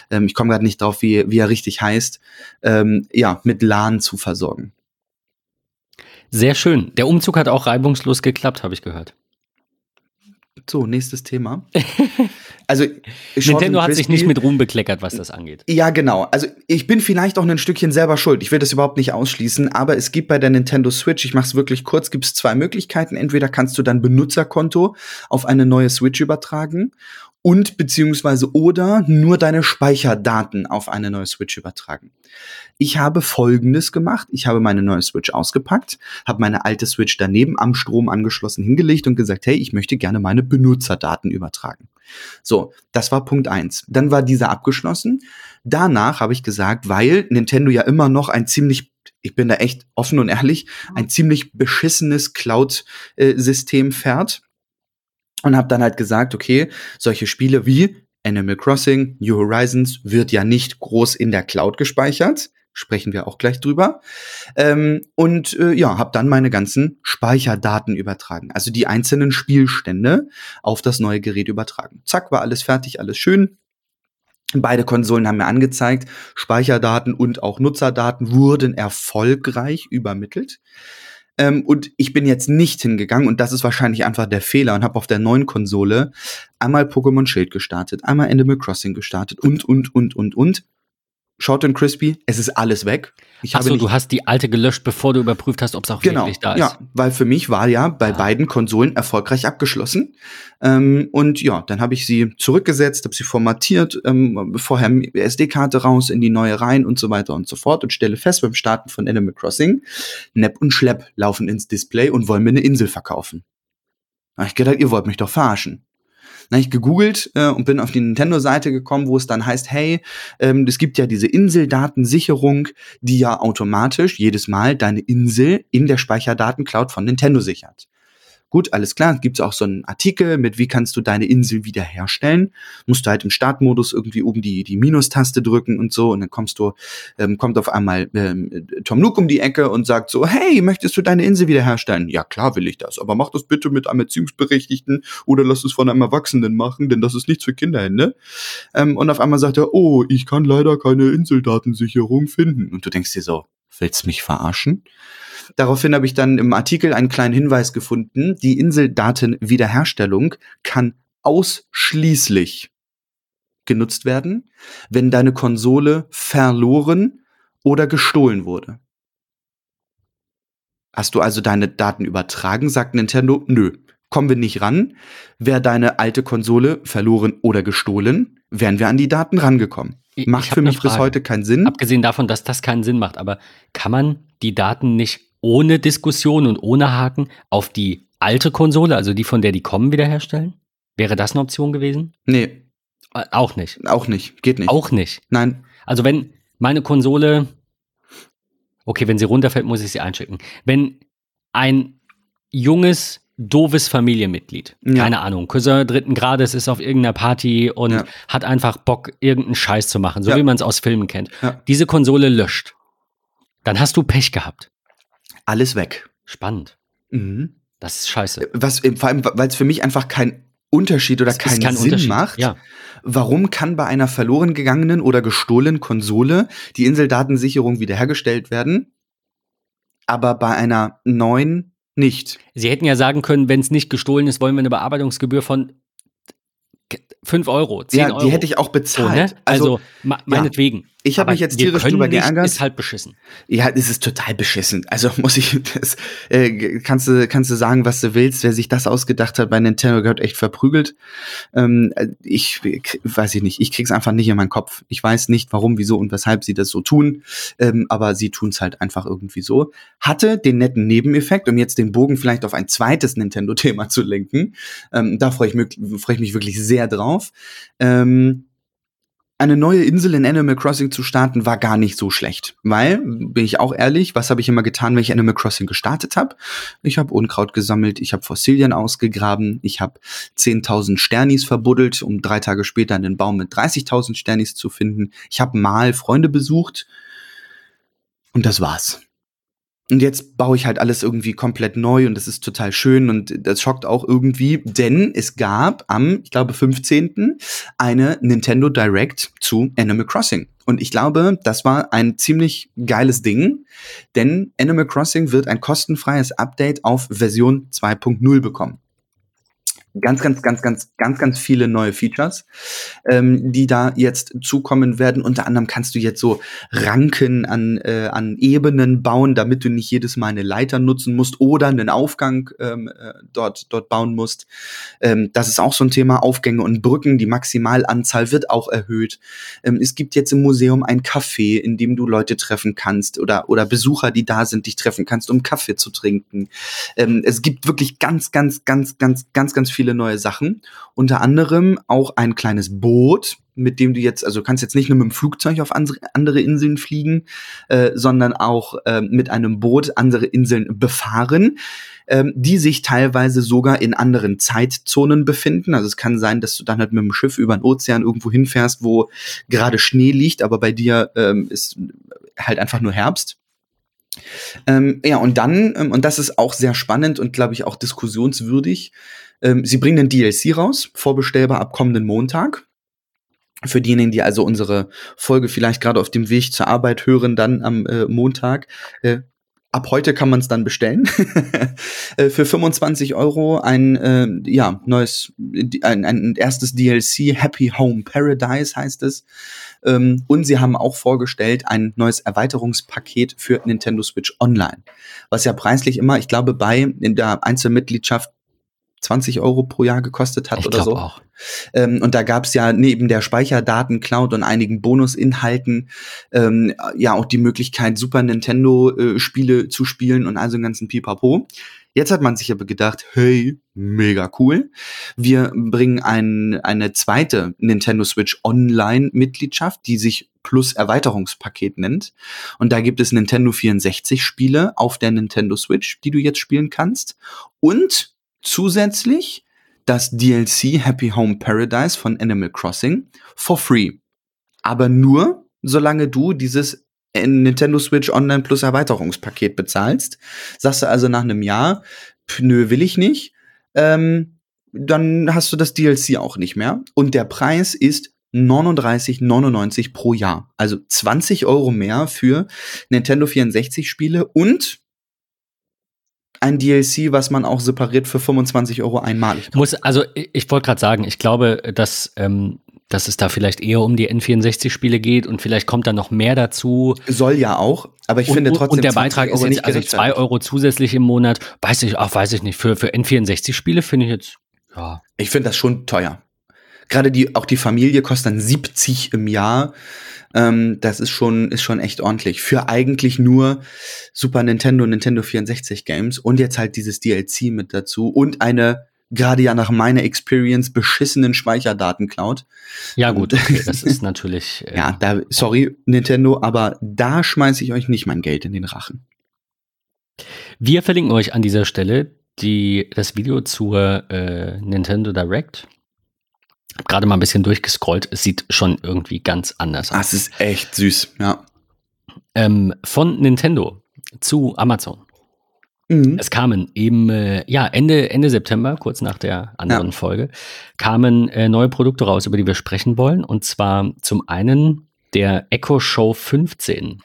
ähm, ich komme gerade nicht drauf, wie, wie er richtig heißt, ähm, ja, mit LAN zu versorgen. Sehr schön. Der Umzug hat auch reibungslos geklappt, habe ich gehört. So, nächstes Thema. [LAUGHS] Also Nintendo hat sich nicht mit Ruhm bekleckert, was das angeht. Ja, genau. Also ich bin vielleicht auch ein Stückchen selber schuld. Ich will das überhaupt nicht ausschließen, aber es gibt bei der Nintendo Switch, ich mache es wirklich kurz, gibt es zwei Möglichkeiten. Entweder kannst du dein Benutzerkonto auf eine neue Switch übertragen und beziehungsweise oder nur deine Speicherdaten auf eine neue Switch übertragen. Ich habe Folgendes gemacht. Ich habe meine neue Switch ausgepackt, habe meine alte Switch daneben am Strom angeschlossen hingelegt und gesagt, hey, ich möchte gerne meine Benutzerdaten übertragen. So, das war Punkt eins. Dann war dieser abgeschlossen. Danach habe ich gesagt, weil Nintendo ja immer noch ein ziemlich, ich bin da echt offen und ehrlich, ein ziemlich beschissenes Cloud-System fährt. Und habe dann halt gesagt, okay, solche Spiele wie Animal Crossing, New Horizons wird ja nicht groß in der Cloud gespeichert. Sprechen wir auch gleich drüber. Ähm, und äh, ja, habe dann meine ganzen Speicherdaten übertragen. Also die einzelnen Spielstände auf das neue Gerät übertragen. Zack, war alles fertig, alles schön. Beide Konsolen haben mir angezeigt, Speicherdaten und auch Nutzerdaten wurden erfolgreich übermittelt. Ähm, und ich bin jetzt nicht hingegangen, und das ist wahrscheinlich einfach der Fehler, und habe auf der neuen Konsole einmal Pokémon Schild gestartet, einmal Animal Crossing gestartet und, und, und, und, und. Short and crispy, es ist alles weg. Ich Achso, du hast die alte gelöscht, bevor du überprüft hast, ob es auch Genau, wirklich da ist. ja, weil für mich war ja bei Ah. beiden Konsolen erfolgreich abgeschlossen. Ähm, und ja, dann habe ich sie zurückgesetzt, habe sie formatiert, ähm, vorher SD-Karte raus in die neue rein und so weiter und so fort und stelle fest beim Starten von Animal Crossing, Nepp und Schlepp laufen ins Display und wollen mir eine Insel verkaufen. Da hab ich gedacht, ihr wollt mich doch verarschen. Dann habe ich gegoogelt äh, und bin auf die Nintendo-Seite gekommen, wo es dann heißt, hey, ähm, es gibt ja diese Inseldatensicherung, die ja automatisch jedes Mal deine Insel in der Speicherdatencloud von Nintendo sichert. Gut, alles klar, gibt's auch so einen Artikel mit, wie kannst du deine Insel wiederherstellen. Musst du halt im Startmodus irgendwie oben die, die Minustaste drücken und so und dann kommst du, ähm, kommt auf einmal ähm, Tom Nook um die Ecke und sagt so, hey, möchtest du deine Insel wiederherstellen? Ja, klar will ich das, aber mach das bitte mit einem Erziehungsberechtigten oder lass es von einem Erwachsenen machen, denn das ist nichts für Kinderhände. Ähm, und auf einmal sagt er, oh, ich kann leider keine Inseldatensicherung finden. Und du denkst dir so, willst mich verarschen? Daraufhin habe ich dann im Artikel einen kleinen Hinweis gefunden. Die Inseldatenwiederherstellung kann ausschließlich genutzt werden, wenn deine Konsole verloren oder gestohlen wurde. Hast du also deine Daten übertragen, sagt Nintendo, nö, kommen wir nicht ran. Wäre deine alte Konsole verloren oder gestohlen, wären wir an die Daten rangekommen. Macht für mich bis heute keinen Sinn. Abgesehen davon, dass das keinen Sinn macht, aber kann man die Daten nicht ohne Diskussion und ohne Haken auf die alte Konsole, also die, von der die kommen, wiederherstellen? Wäre das eine Option gewesen? Nee, Äh, Auch nicht. auch nicht. Geht nicht. Auch nicht. Nein, Also wenn meine Konsole, okay, wenn sie runterfällt, muss ich sie einschicken. Wenn ein junges, doofes Familienmitglied, Ja. keine Ahnung, Cousin dritten Grades ist auf irgendeiner Party und Ja. hat einfach Bock, irgendeinen Scheiß zu machen, so Ja. wie man es aus Filmen kennt, diese Konsole löscht, dann hast du Pech gehabt. Alles weg. Spannend. Mhm. Das ist scheiße. Was, vor allem, weil es für mich einfach kein Unterschied oder keinen kein Sinn Unterschied. macht. Ja. Warum kann bei einer verloren gegangenen oder gestohlenen Konsole die Inseldatensicherung wiederhergestellt werden, aber bei einer neuen nicht? Sie hätten ja sagen können, wenn es nicht gestohlen ist, wollen wir eine Bearbeitungsgebühr von 5 Euro, 10 ja, Euro. die hätte ich auch so, bezahlt. ne? Also, ma meinetwegen. Ich habe mich jetzt tierisch drüber nicht, geärgert. Ist halt beschissen. Ja, es ist total beschissen. Also [LAUGHS] muss ich, das, äh, kannst du, kannst du sagen, was du willst. Wer sich das ausgedacht hat bei Nintendo, gehört echt verprügelt. Ähm, äh, ich weiß ich nicht. Ich krieg's einfach nicht in meinen Kopf. Ich weiß nicht, warum, wieso und weshalb sie das so tun. Ähm, aber sie tun's halt einfach irgendwie so. Hatte den netten Nebeneffekt, um jetzt den Bogen vielleicht auf ein zweites Nintendo-Thema zu lenken. Ähm, da freue ich, mich- freu ich mich wirklich sehr drauf. Ähm, eine neue Insel in Animal Crossing zu starten, war gar nicht so schlecht. Weil, bin ich auch ehrlich, was habe ich immer getan, wenn ich Animal Crossing gestartet habe? Ich habe Unkraut gesammelt, ich habe Fossilien ausgegraben, ich habe 10.000 Sternis verbuddelt, um drei Tage später einen Baum mit 30.000 Sternis zu finden. Ich habe mal Freunde besucht und das war's. Und jetzt baue ich halt alles irgendwie komplett neu und das ist total schön und das schockt auch irgendwie, denn es gab am, ich glaube, 15. eine Nintendo Direct zu Animal Crossing. Und ich glaube, das war ein ziemlich geiles Ding, denn Animal Crossing wird ein kostenfreies Update auf Version 2.0 bekommen ganz, ganz, ganz, ganz, ganz, ganz viele neue Features, ähm, die da jetzt zukommen werden. Unter anderem kannst du jetzt so Ranken an, äh, an Ebenen bauen, damit du nicht jedes Mal eine Leiter nutzen musst oder einen Aufgang ähm, äh, dort, dort bauen musst. Ähm, das ist auch so ein Thema. Aufgänge und Brücken, die Maximalanzahl wird auch erhöht. Ähm, es gibt jetzt im Museum ein Café, in dem du Leute treffen kannst oder, oder Besucher, die da sind, dich treffen kannst, um Kaffee zu trinken. Ähm, es gibt wirklich ganz, ganz, ganz, ganz, ganz, ganz viele viele neue Sachen. Unter anderem auch ein kleines Boot, mit dem du jetzt, also kannst jetzt nicht nur mit dem Flugzeug auf andere Inseln fliegen, äh, sondern auch äh, mit einem Boot andere Inseln befahren, äh, die sich teilweise sogar in anderen Zeitzonen befinden. Also es kann sein, dass du dann halt mit dem Schiff über den Ozean irgendwo hinfährst, wo gerade Schnee liegt, aber bei dir ähm, ist halt einfach nur Herbst. Ähm, ja, und dann, ähm, und das ist auch sehr spannend und glaube ich auch diskussionswürdig, ähm, sie bringen den DLC raus, vorbestellbar ab kommenden Montag. Für diejenigen, die also unsere Folge vielleicht gerade auf dem Weg zur Arbeit hören, dann am äh, Montag. Äh, ab heute kann man es dann bestellen. [LAUGHS] Äh, für 25 Euro ein äh, ja, neues, ein, ein erstes DLC, Happy Home Paradise heißt es. Ähm, und sie haben auch vorgestellt ein neues Erweiterungspaket für Nintendo Switch Online. Was ja preislich immer, ich glaube, bei in der Einzelmitgliedschaft 20 Euro pro Jahr gekostet hat ich oder so. Auch. Ähm, und da gab es ja neben der Speicherdaten-Cloud und einigen Bonusinhalten ähm, ja auch die Möglichkeit, Super Nintendo-Spiele äh, zu spielen und also den ganzen Pipapo. Jetzt hat man sich aber gedacht, hey, mega cool. Wir bringen ein, eine zweite Nintendo Switch Online-Mitgliedschaft, die sich Plus Erweiterungspaket nennt. Und da gibt es Nintendo 64 Spiele auf der Nintendo Switch, die du jetzt spielen kannst. Und zusätzlich das DLC Happy Home Paradise von Animal Crossing for free. Aber nur, solange du dieses Nintendo Switch Online Plus Erweiterungspaket bezahlst. Sagst du also nach einem Jahr, nö, will ich nicht, ähm, dann hast du das DLC auch nicht mehr. Und der Preis ist 39,99 pro Jahr. Also 20 Euro mehr für Nintendo 64 Spiele und ein DLC, was man auch separiert für 25 Euro einmalig kauft. Muss, also ich wollte gerade sagen, ich glaube, dass, ähm, dass es da vielleicht eher um die N64-Spiele geht und vielleicht kommt da noch mehr dazu. Soll ja auch, aber ich und, finde trotzdem. Und der Beitrag ist jetzt also 2 Euro zusätzlich im Monat. Weiß ich, auch weiß ich nicht. Für, für N64-Spiele finde ich jetzt, ja. Ich finde das schon teuer. Gerade die, auch die Familie kostet dann 70 im Jahr. Ähm, das ist schon, ist schon echt ordentlich. Für eigentlich nur Super Nintendo, Nintendo 64 Games und jetzt halt dieses DLC mit dazu und eine gerade ja nach meiner Experience beschissenen Speicherdaten-Cloud. Ja, gut, [LAUGHS] okay, das ist natürlich. Äh ja, da, sorry, Nintendo, aber da schmeiße ich euch nicht mein Geld in den Rachen. Wir verlinken euch an dieser Stelle die, das Video zur äh, Nintendo Direct habe gerade mal ein bisschen durchgescrollt. Es sieht schon irgendwie ganz anders aus. Das ist echt süß, ja. Ähm, von Nintendo zu Amazon. Mhm. Es kamen eben, äh, ja, Ende, Ende September, kurz nach der anderen ja. Folge, kamen äh, neue Produkte raus, über die wir sprechen wollen. Und zwar zum einen der Echo Show 15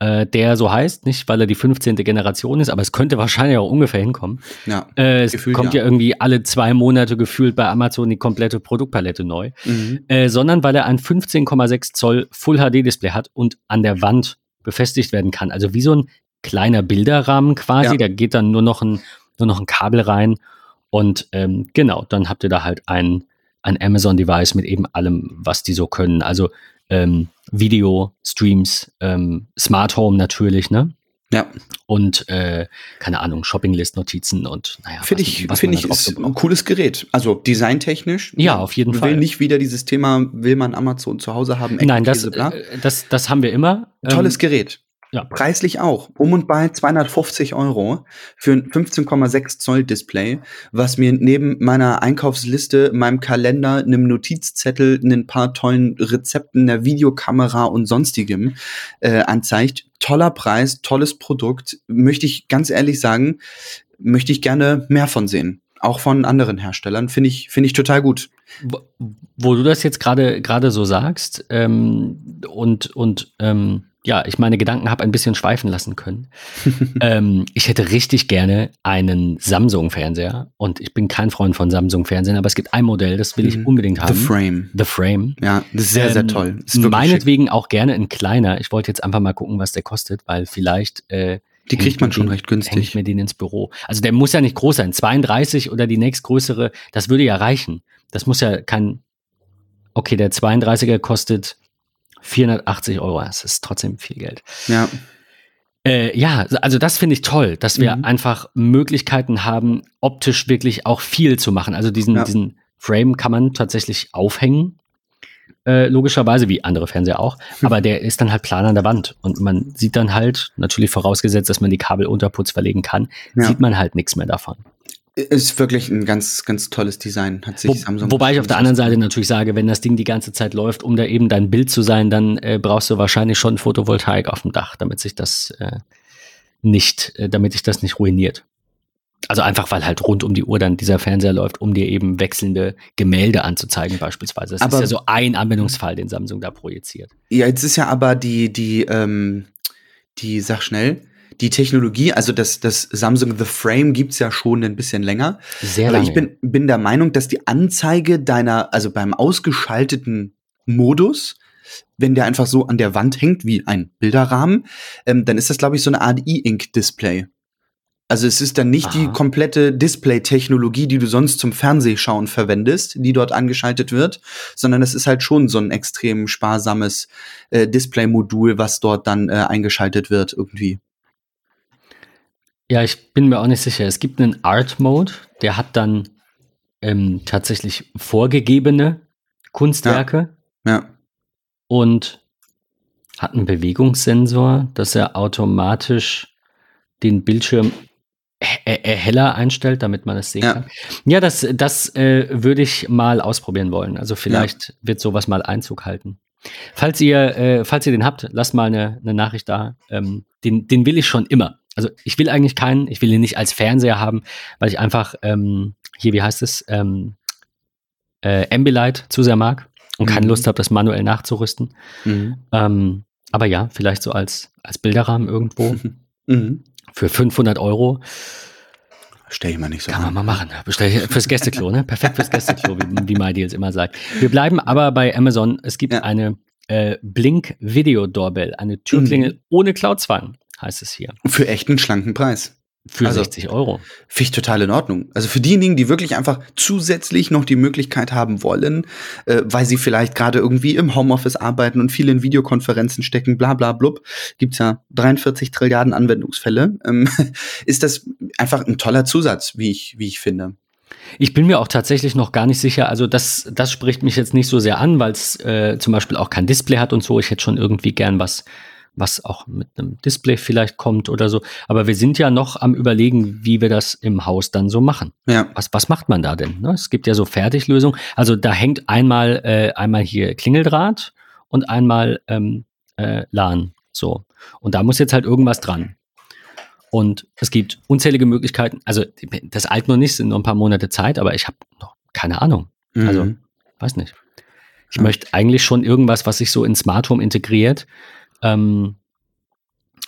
äh, der so heißt, nicht weil er die 15. Generation ist, aber es könnte wahrscheinlich auch ungefähr hinkommen. Ja, äh, es gefühlt, kommt ja. ja. irgendwie alle zwei Monate gefühlt bei Amazon die komplette Produktpalette neu, mhm. äh, sondern weil er ein 15,6 Zoll Full HD Display hat und an der Wand befestigt werden kann. Also wie so ein kleiner Bilderrahmen quasi. Ja. Da geht dann nur noch ein, nur noch ein Kabel rein und ähm, genau, dann habt ihr da halt ein, ein Amazon-Device mit eben allem, was die so können. Also ähm, Video, Streams, ähm, Smart Home natürlich, ne? Ja. Und äh, keine Ahnung, Shoppinglist-Notizen und naja. Finde ich, man ich da ist so ein cooles Gerät. Also designtechnisch. Ja, auf jeden will Fall. nicht wieder dieses Thema, will man Amazon zu Hause haben, Nein, das, äh, das, das haben wir immer. Ähm, Tolles Gerät. Ja. Preislich auch. Um und bei 250 Euro für ein 15,6 Zoll Display, was mir neben meiner Einkaufsliste, meinem Kalender, einem Notizzettel, ein paar tollen Rezepten, einer Videokamera und sonstigem äh, anzeigt. Toller Preis, tolles Produkt. Möchte ich ganz ehrlich sagen, möchte ich gerne mehr von sehen. Auch von anderen Herstellern. Finde ich, finde ich total gut. wo, wo du das jetzt gerade gerade so sagst ähm, und und ähm, ja, ich meine Gedanken habe ein bisschen schweifen lassen können. [LAUGHS] ähm, ich hätte richtig gerne einen Samsung-Fernseher und ich bin kein Freund von Samsung-Fernsehen, aber es gibt ein Modell, das will ich Mhm. unbedingt haben. The Frame. The Frame. Ja, das ist sehr, sehr Ähm, toll. Ist wirklich schick. Meinetwegen auch gerne ein kleiner. Ich wollte jetzt einfach mal gucken, was der kostet, weil vielleicht äh, Die hängt kriegt man schon den- recht günstig. mir den ins Büro. Also der muss ja nicht groß sein. 32 oder die nächstgrößere, das würde ja reichen. Das muss ja kein. Okay, der 32er kostet 480 Euro. Das ist trotzdem viel Geld. Ja. Äh, ja, also das finde ich toll, dass wir Mhm. einfach Möglichkeiten haben, optisch wirklich auch viel zu machen. Also diesen, Ja. diesen Frame kann man tatsächlich aufhängen, äh, logischerweise, wie andere Fernseher auch. Aber der ist dann halt plan an der Wand. Und man sieht dann halt, natürlich vorausgesetzt, dass man die Kabel unter Putz verlegen kann, Ja. sieht man halt nichts mehr davon. Ist wirklich ein ganz, ganz tolles Design, hat sich Wo, Samsung. wobei ich auf der anderen Seite natürlich sage, wenn das Ding die ganze Zeit läuft, um da eben dein Bild zu sein, dann äh, brauchst du wahrscheinlich schon Photovoltaik auf dem Dach, damit sich das äh, nicht, äh, damit sich das nicht ruiniert. Also einfach, weil halt rund um die Uhr dann dieser Fernseher läuft, um dir eben wechselnde Gemälde anzuzeigen beispielsweise. Das Aber- ist ja so ein Anwendungsfall, den Samsung da projiziert. Ja, jetzt ist ja aber die, die, ähm, die, sag schnell, die Technologie, also das, das Samsung The Frame gibt's ja schon ein bisschen länger. Sehr aber lange. ich bin, bin der Meinung, dass die Anzeige deiner, also beim ausgeschalteten Modus, wenn der einfach so an der Wand hängt wie ein Bilderrahmen, ähm, dann ist das, glaube ich, so eine Art E-Ink-Display. Also es ist dann nicht die Aha. komplette Display-Technologie, die du sonst zum Fernsehschauen verwendest, die dort angeschaltet wird, sondern es ist halt schon so ein extrem sparsames äh, Display-Modul, was dort dann äh, eingeschaltet wird irgendwie. Ja, ich bin mir auch nicht sicher. Es gibt einen Art-Mode, der hat dann ähm, tatsächlich vorgegebene Kunstwerke. Ja. und hat einen Bewegungssensor, dass er automatisch den Bildschirm he- äh, heller einstellt, damit man es sehen Ja. kann. Ja, das, das äh, würde ich mal ausprobieren wollen. Also vielleicht wird sowas mal Einzug halten. Falls ihr, äh, falls ihr den habt, lasst mal eine, eine Nachricht da. Ähm, den, den will ich schon immer. Also ich will eigentlich keinen, ich will ihn nicht als Fernseher haben, weil ich einfach ähm, hier, wie heißt es, ähm, äh, Ambilight zu sehr mag und keine Mhm. Lust habe, das manuell nachzurüsten. Mhm. Ähm, aber ja, vielleicht so als, als Bilderrahmen irgendwo [LAUGHS] Mhm. für 500 Euro Stell ich mal nicht so kann man an. mal machen. Bestell fürs Gästeklo, ne? Perfekt fürs Gästeklo, wie, wie MyDeals immer sagt. Wir bleiben aber bei Amazon. Es gibt Ja. eine äh, Blink Video Doorbell, eine Türklingel Mhm. ohne Cloudzwang, heißt es hier. Für echt einen schlanken Preis. Für Also- 60 Euro. Finde ich total in Ordnung. Also für diejenigen, die wirklich einfach zusätzlich noch die Möglichkeit haben wollen, äh, weil sie vielleicht gerade irgendwie im Homeoffice arbeiten und viele in Videokonferenzen stecken, bla bla blub, gibt's ja 43 Trilliarden Anwendungsfälle, ähm, [LAUGHS] ist das einfach ein toller Zusatz, wie ich, wie ich finde. Ich bin mir auch tatsächlich noch gar nicht sicher. Also das, das spricht mich jetzt nicht so sehr an, weil es äh, zum Beispiel auch kein Display hat und so. Ich hätte schon irgendwie gern was, was auch mit einem Display vielleicht kommt oder so. Aber wir sind ja noch am überlegen, wie wir das im Haus dann so machen. Ja. Was, was macht man da denn? Ne? Es gibt ja so Fertiglösungen. Also da hängt einmal, äh, einmal hier Klingeldraht und einmal ähm, äh, LAN. So. Und da muss jetzt halt irgendwas dran. Und es gibt unzählige Möglichkeiten. Also das alt noch nicht, sind noch ein paar Monate Zeit, aber ich habe noch keine Ahnung. Also, Mhm. weiß nicht. Ich Ja. möchte eigentlich schon irgendwas, was sich so in Smart Home integriert. Ähm,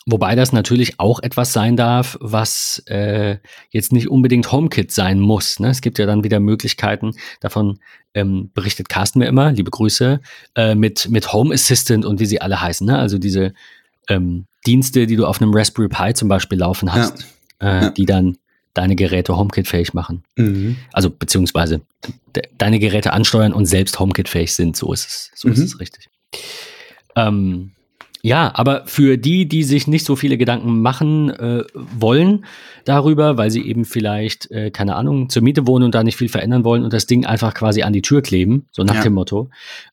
wobei das natürlich auch etwas sein darf, was äh, jetzt nicht unbedingt HomeKit sein muss. Ne? Es gibt ja dann wieder Möglichkeiten, davon ähm, berichtet Carsten mir immer, liebe Grüße, äh, mit, mit Home Assistant und wie sie alle heißen. Ne? Also diese ähm, Dienste, die du auf einem Raspberry Pi zum Beispiel laufen hast, Äh, Ja. die dann deine Geräte HomeKit-fähig machen. Mhm. Also beziehungsweise de deine Geräte ansteuern und selbst HomeKit-fähig sind. So ist es, so ist Mhm. es richtig. Ähm, Ja, aber für die, die sich nicht so viele Gedanken machen äh, wollen darüber, weil sie eben vielleicht, äh, keine Ahnung, zur Miete wohnen und da nicht viel verändern wollen und das Ding einfach quasi an die Tür kleben, so nach Ja. dem Motto,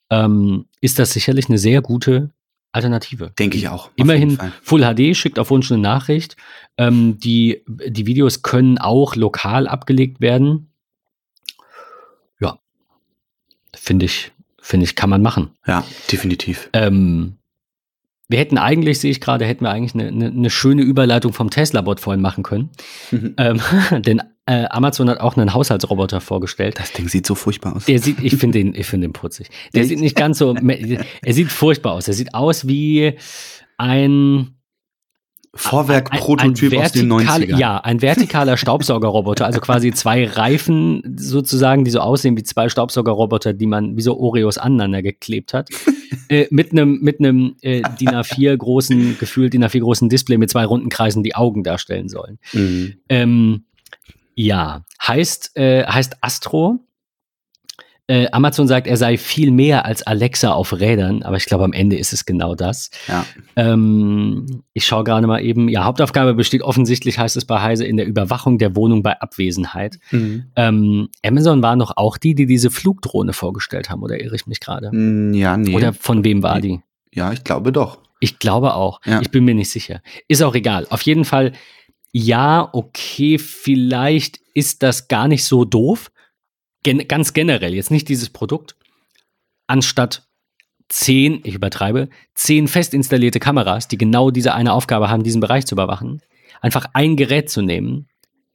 ähm, ist das sicherlich eine sehr gute Alternative. Denke ich auch. Immerhin. Full HD schickt auf Wunsch eine Nachricht. Ähm, die, die Videos können auch lokal abgelegt werden. Ja, finde ich, finde ich, kann man machen. Ja, definitiv. Ähm, wir hätten eigentlich, sehe ich gerade, hätten wir eigentlich eine, eine, eine schöne Überleitung vom Tesla-Bot vorhin machen können. [LAUGHS] Ähm, [LAUGHS] denn äh, Amazon hat auch einen Haushaltsroboter vorgestellt. Das Ding sieht so furchtbar aus. Der sieht, ich [LAUGHS] finde den, ich finde den putzig. Der Echt? sieht nicht ganz so, er sieht furchtbar aus. Er sieht aus wie ein Vorwerk-Prototyp aus den vertikal- 90ern. Ja, ein vertikaler Staubsaugerroboter, also quasi zwei Reifen sozusagen, die so aussehen wie zwei Staubsaugerroboter, die man wie so Oreos aneinander geklebt hat, äh, mit einem mit einem äh, DIN A4 großen, [LAUGHS] gefühlt DIN A4 großen Display mit zwei runden Kreisen, die Augen darstellen sollen. Mhm. Ähm, ja, heißt, äh, heißt Astro. Äh, Amazon sagt, er sei viel mehr als Alexa auf Rädern, aber ich glaube, am Ende ist es genau das. Ja. Ähm, ich schaue gerade mal eben. Ja, Hauptaufgabe besteht offensichtlich, heißt es bei Heise, in der Überwachung der Wohnung bei Abwesenheit. Mhm. Ähm, Amazon war noch auch die, die diese Flugdrohne vorgestellt haben, oder irre ich mich gerade? Mm, Ja, nee. Oder von wem war die? ja, ich glaube doch. Ich glaube auch. Ja. Ich bin mir nicht sicher. Ist auch egal. Auf jeden Fall, ja, okay, vielleicht ist das gar nicht so doof. Gen ganz generell, jetzt nicht dieses Produkt. Anstatt zehn, ich übertreibe, zehn fest installierte Kameras, die genau diese eine Aufgabe haben, diesen Bereich zu überwachen, einfach ein Gerät zu nehmen,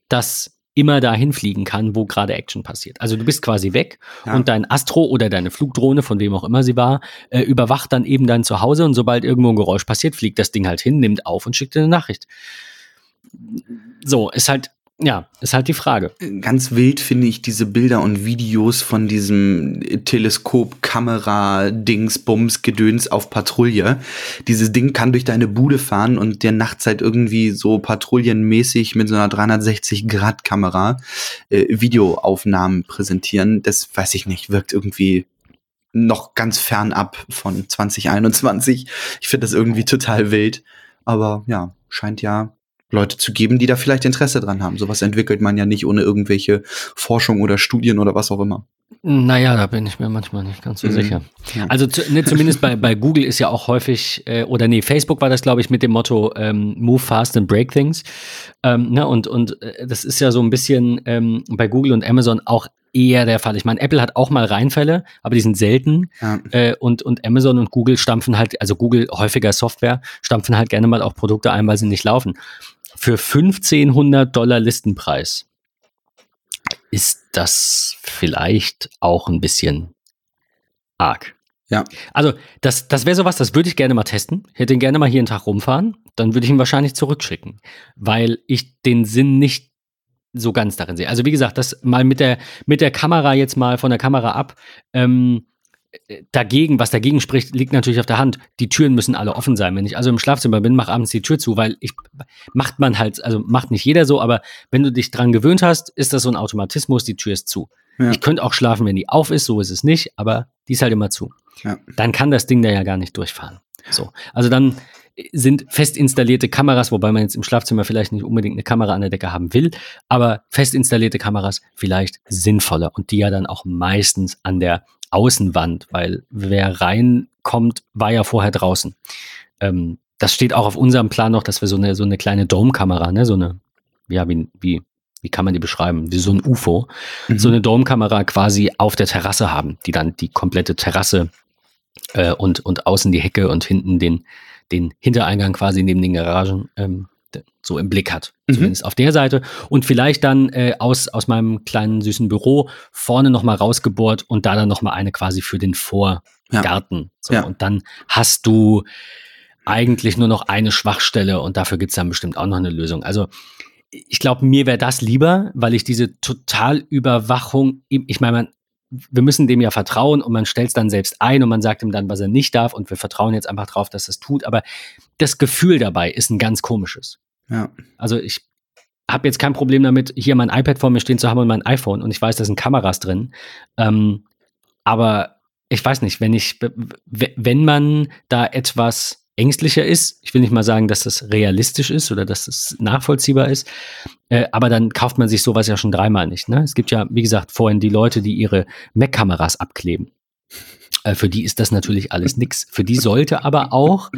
das immer dahin fliegen kann, wo gerade Action passiert. Also du bist quasi weg Ja. und dein Astro oder deine Flugdrohne, von wem auch immer sie war, äh, überwacht dann eben dein Zuhause und sobald irgendwo ein Geräusch passiert, fliegt das Ding halt hin, nimmt auf und schickt dir eine Nachricht. So, ist halt, ja, ist halt die Frage. Ganz wild finde ich diese Bilder und Videos von diesem Teleskop-Kamera-Dings-Bums-Gedöns auf Patrouille. Dieses Ding kann durch deine Bude fahren und dir nachts halt irgendwie so patrouillenmäßig mit so einer 360-Grad-Kamera äh, Videoaufnahmen präsentieren. Das weiß ich nicht, wirkt irgendwie noch ganz fernab von 2021. Ich finde das irgendwie total wild. Aber ja, scheint ja Leute zu geben, die da vielleicht Interesse dran haben. Sowas entwickelt man ja nicht ohne irgendwelche Forschung oder Studien oder was auch immer. Naja, da bin ich mir manchmal nicht ganz so Mhm. sicher. Ja. Also zu, ne, zumindest bei, bei Google ist ja auch häufig, äh, oder nee, Facebook war das, glaube ich, mit dem Motto ähm, Move fast and break things. Ähm, ne, und und äh, das ist ja so ein bisschen ähm, bei Google und Amazon auch eher der Fall. Ich meine, Apple hat auch mal Reinfälle, aber die sind selten. Ja. Äh, und, und Amazon und Google stampfen halt, also Google häufiger Software, stampfen halt gerne mal auch Produkte ein, weil sie nicht laufen. Für 1500 Dollar Listenpreis ist das vielleicht auch ein bisschen arg. Ja. Also, das, das wäre sowas, das würde ich gerne mal testen. Ich hätte ihn gerne mal hier einen Tag rumfahren. Dann würde ich ihn wahrscheinlich zurückschicken, weil ich den Sinn nicht so ganz darin sehe. Also, wie gesagt, das mal mit der, mit der Kamera jetzt mal von der Kamera ab. Ähm, äh, dagegen, was dagegen spricht, liegt natürlich auf der Hand. Die Türen müssen alle offen sein. Wenn ich also im Schlafzimmer bin, mach abends die Tür zu, weil ich macht man halt, also macht nicht jeder so, aber wenn du dich dran gewöhnt hast, ist das so ein Automatismus, die Tür ist zu. Ja. Ich könnte auch schlafen, wenn die auf ist, so ist es nicht, aber die ist halt immer zu. Ja. Dann kann das Ding da ja gar nicht durchfahren. So. Also dann sind fest installierte Kameras, wobei man jetzt im Schlafzimmer vielleicht nicht unbedingt eine Kamera an der Decke haben will, aber fest installierte Kameras vielleicht sinnvoller und die ja dann auch meistens an der Außenwand, weil wer reinkommt, war ja vorher draußen. Ähm, das steht auch auf unserem Plan noch, dass wir so eine, so eine kleine Dome-Kamera, ne, so eine, ja, wie, wie, wie kann man die beschreiben? Wie so ein UFO, Mhm. so eine Dome-Kamera quasi auf der Terrasse haben, die dann die komplette Terrasse äh, und, und außen die Hecke und hinten den, den Hintereingang quasi neben den Garagen ähm, so im Blick hat. Mhm. Zumindest auf der Seite. Und vielleicht dann äh, aus, aus meinem kleinen süßen Büro vorne nochmal rausgebohrt und da dann nochmal eine quasi für den Vorgarten. So, Ja. Und dann hast du eigentlich nur noch eine Schwachstelle und dafür gibt's dann bestimmt auch noch eine Lösung. Also ich glaube, mir wäre das lieber, weil ich diese Totalüberwachung, ich meine, wir müssen dem ja vertrauen und man stellt es dann selbst ein und man sagt ihm dann, was er nicht darf und wir vertrauen jetzt einfach drauf, dass er es tut. Aber das Gefühl dabei ist ein ganz komisches. Ja. Also ich habe jetzt kein Problem damit, hier mein iPad vor mir stehen zu haben und mein iPhone und ich weiß, da sind Kameras drin. Ähm, aber ich weiß nicht, wenn ich, wenn man da etwas ängstlicher ist. Ich will nicht mal sagen, dass das realistisch ist oder dass das nachvollziehbar ist, äh, aber dann kauft man sich sowas ja schon dreimal nicht. Ne? Es gibt ja, wie gesagt, vorhin die Leute, die ihre Mac-Kameras abkleben. Äh, für die ist das natürlich alles nix. Für die sollte aber auch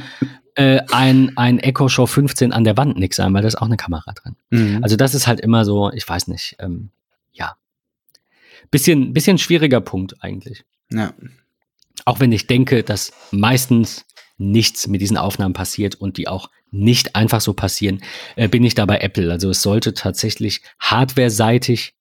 äh, ein, ein Echo Show 15 an der Wand nix sein, weil da ist auch eine Kamera drin. Mhm. Also das ist halt immer so, ich weiß nicht, ähm, ja. Bisschen, bisschen schwieriger Punkt eigentlich. ja. Auch wenn ich denke, dass meistens nichts mit diesen Aufnahmen passiert und die auch nicht einfach so passieren, äh, bin ich da bei Apple. Also es sollte tatsächlich hardware-seitig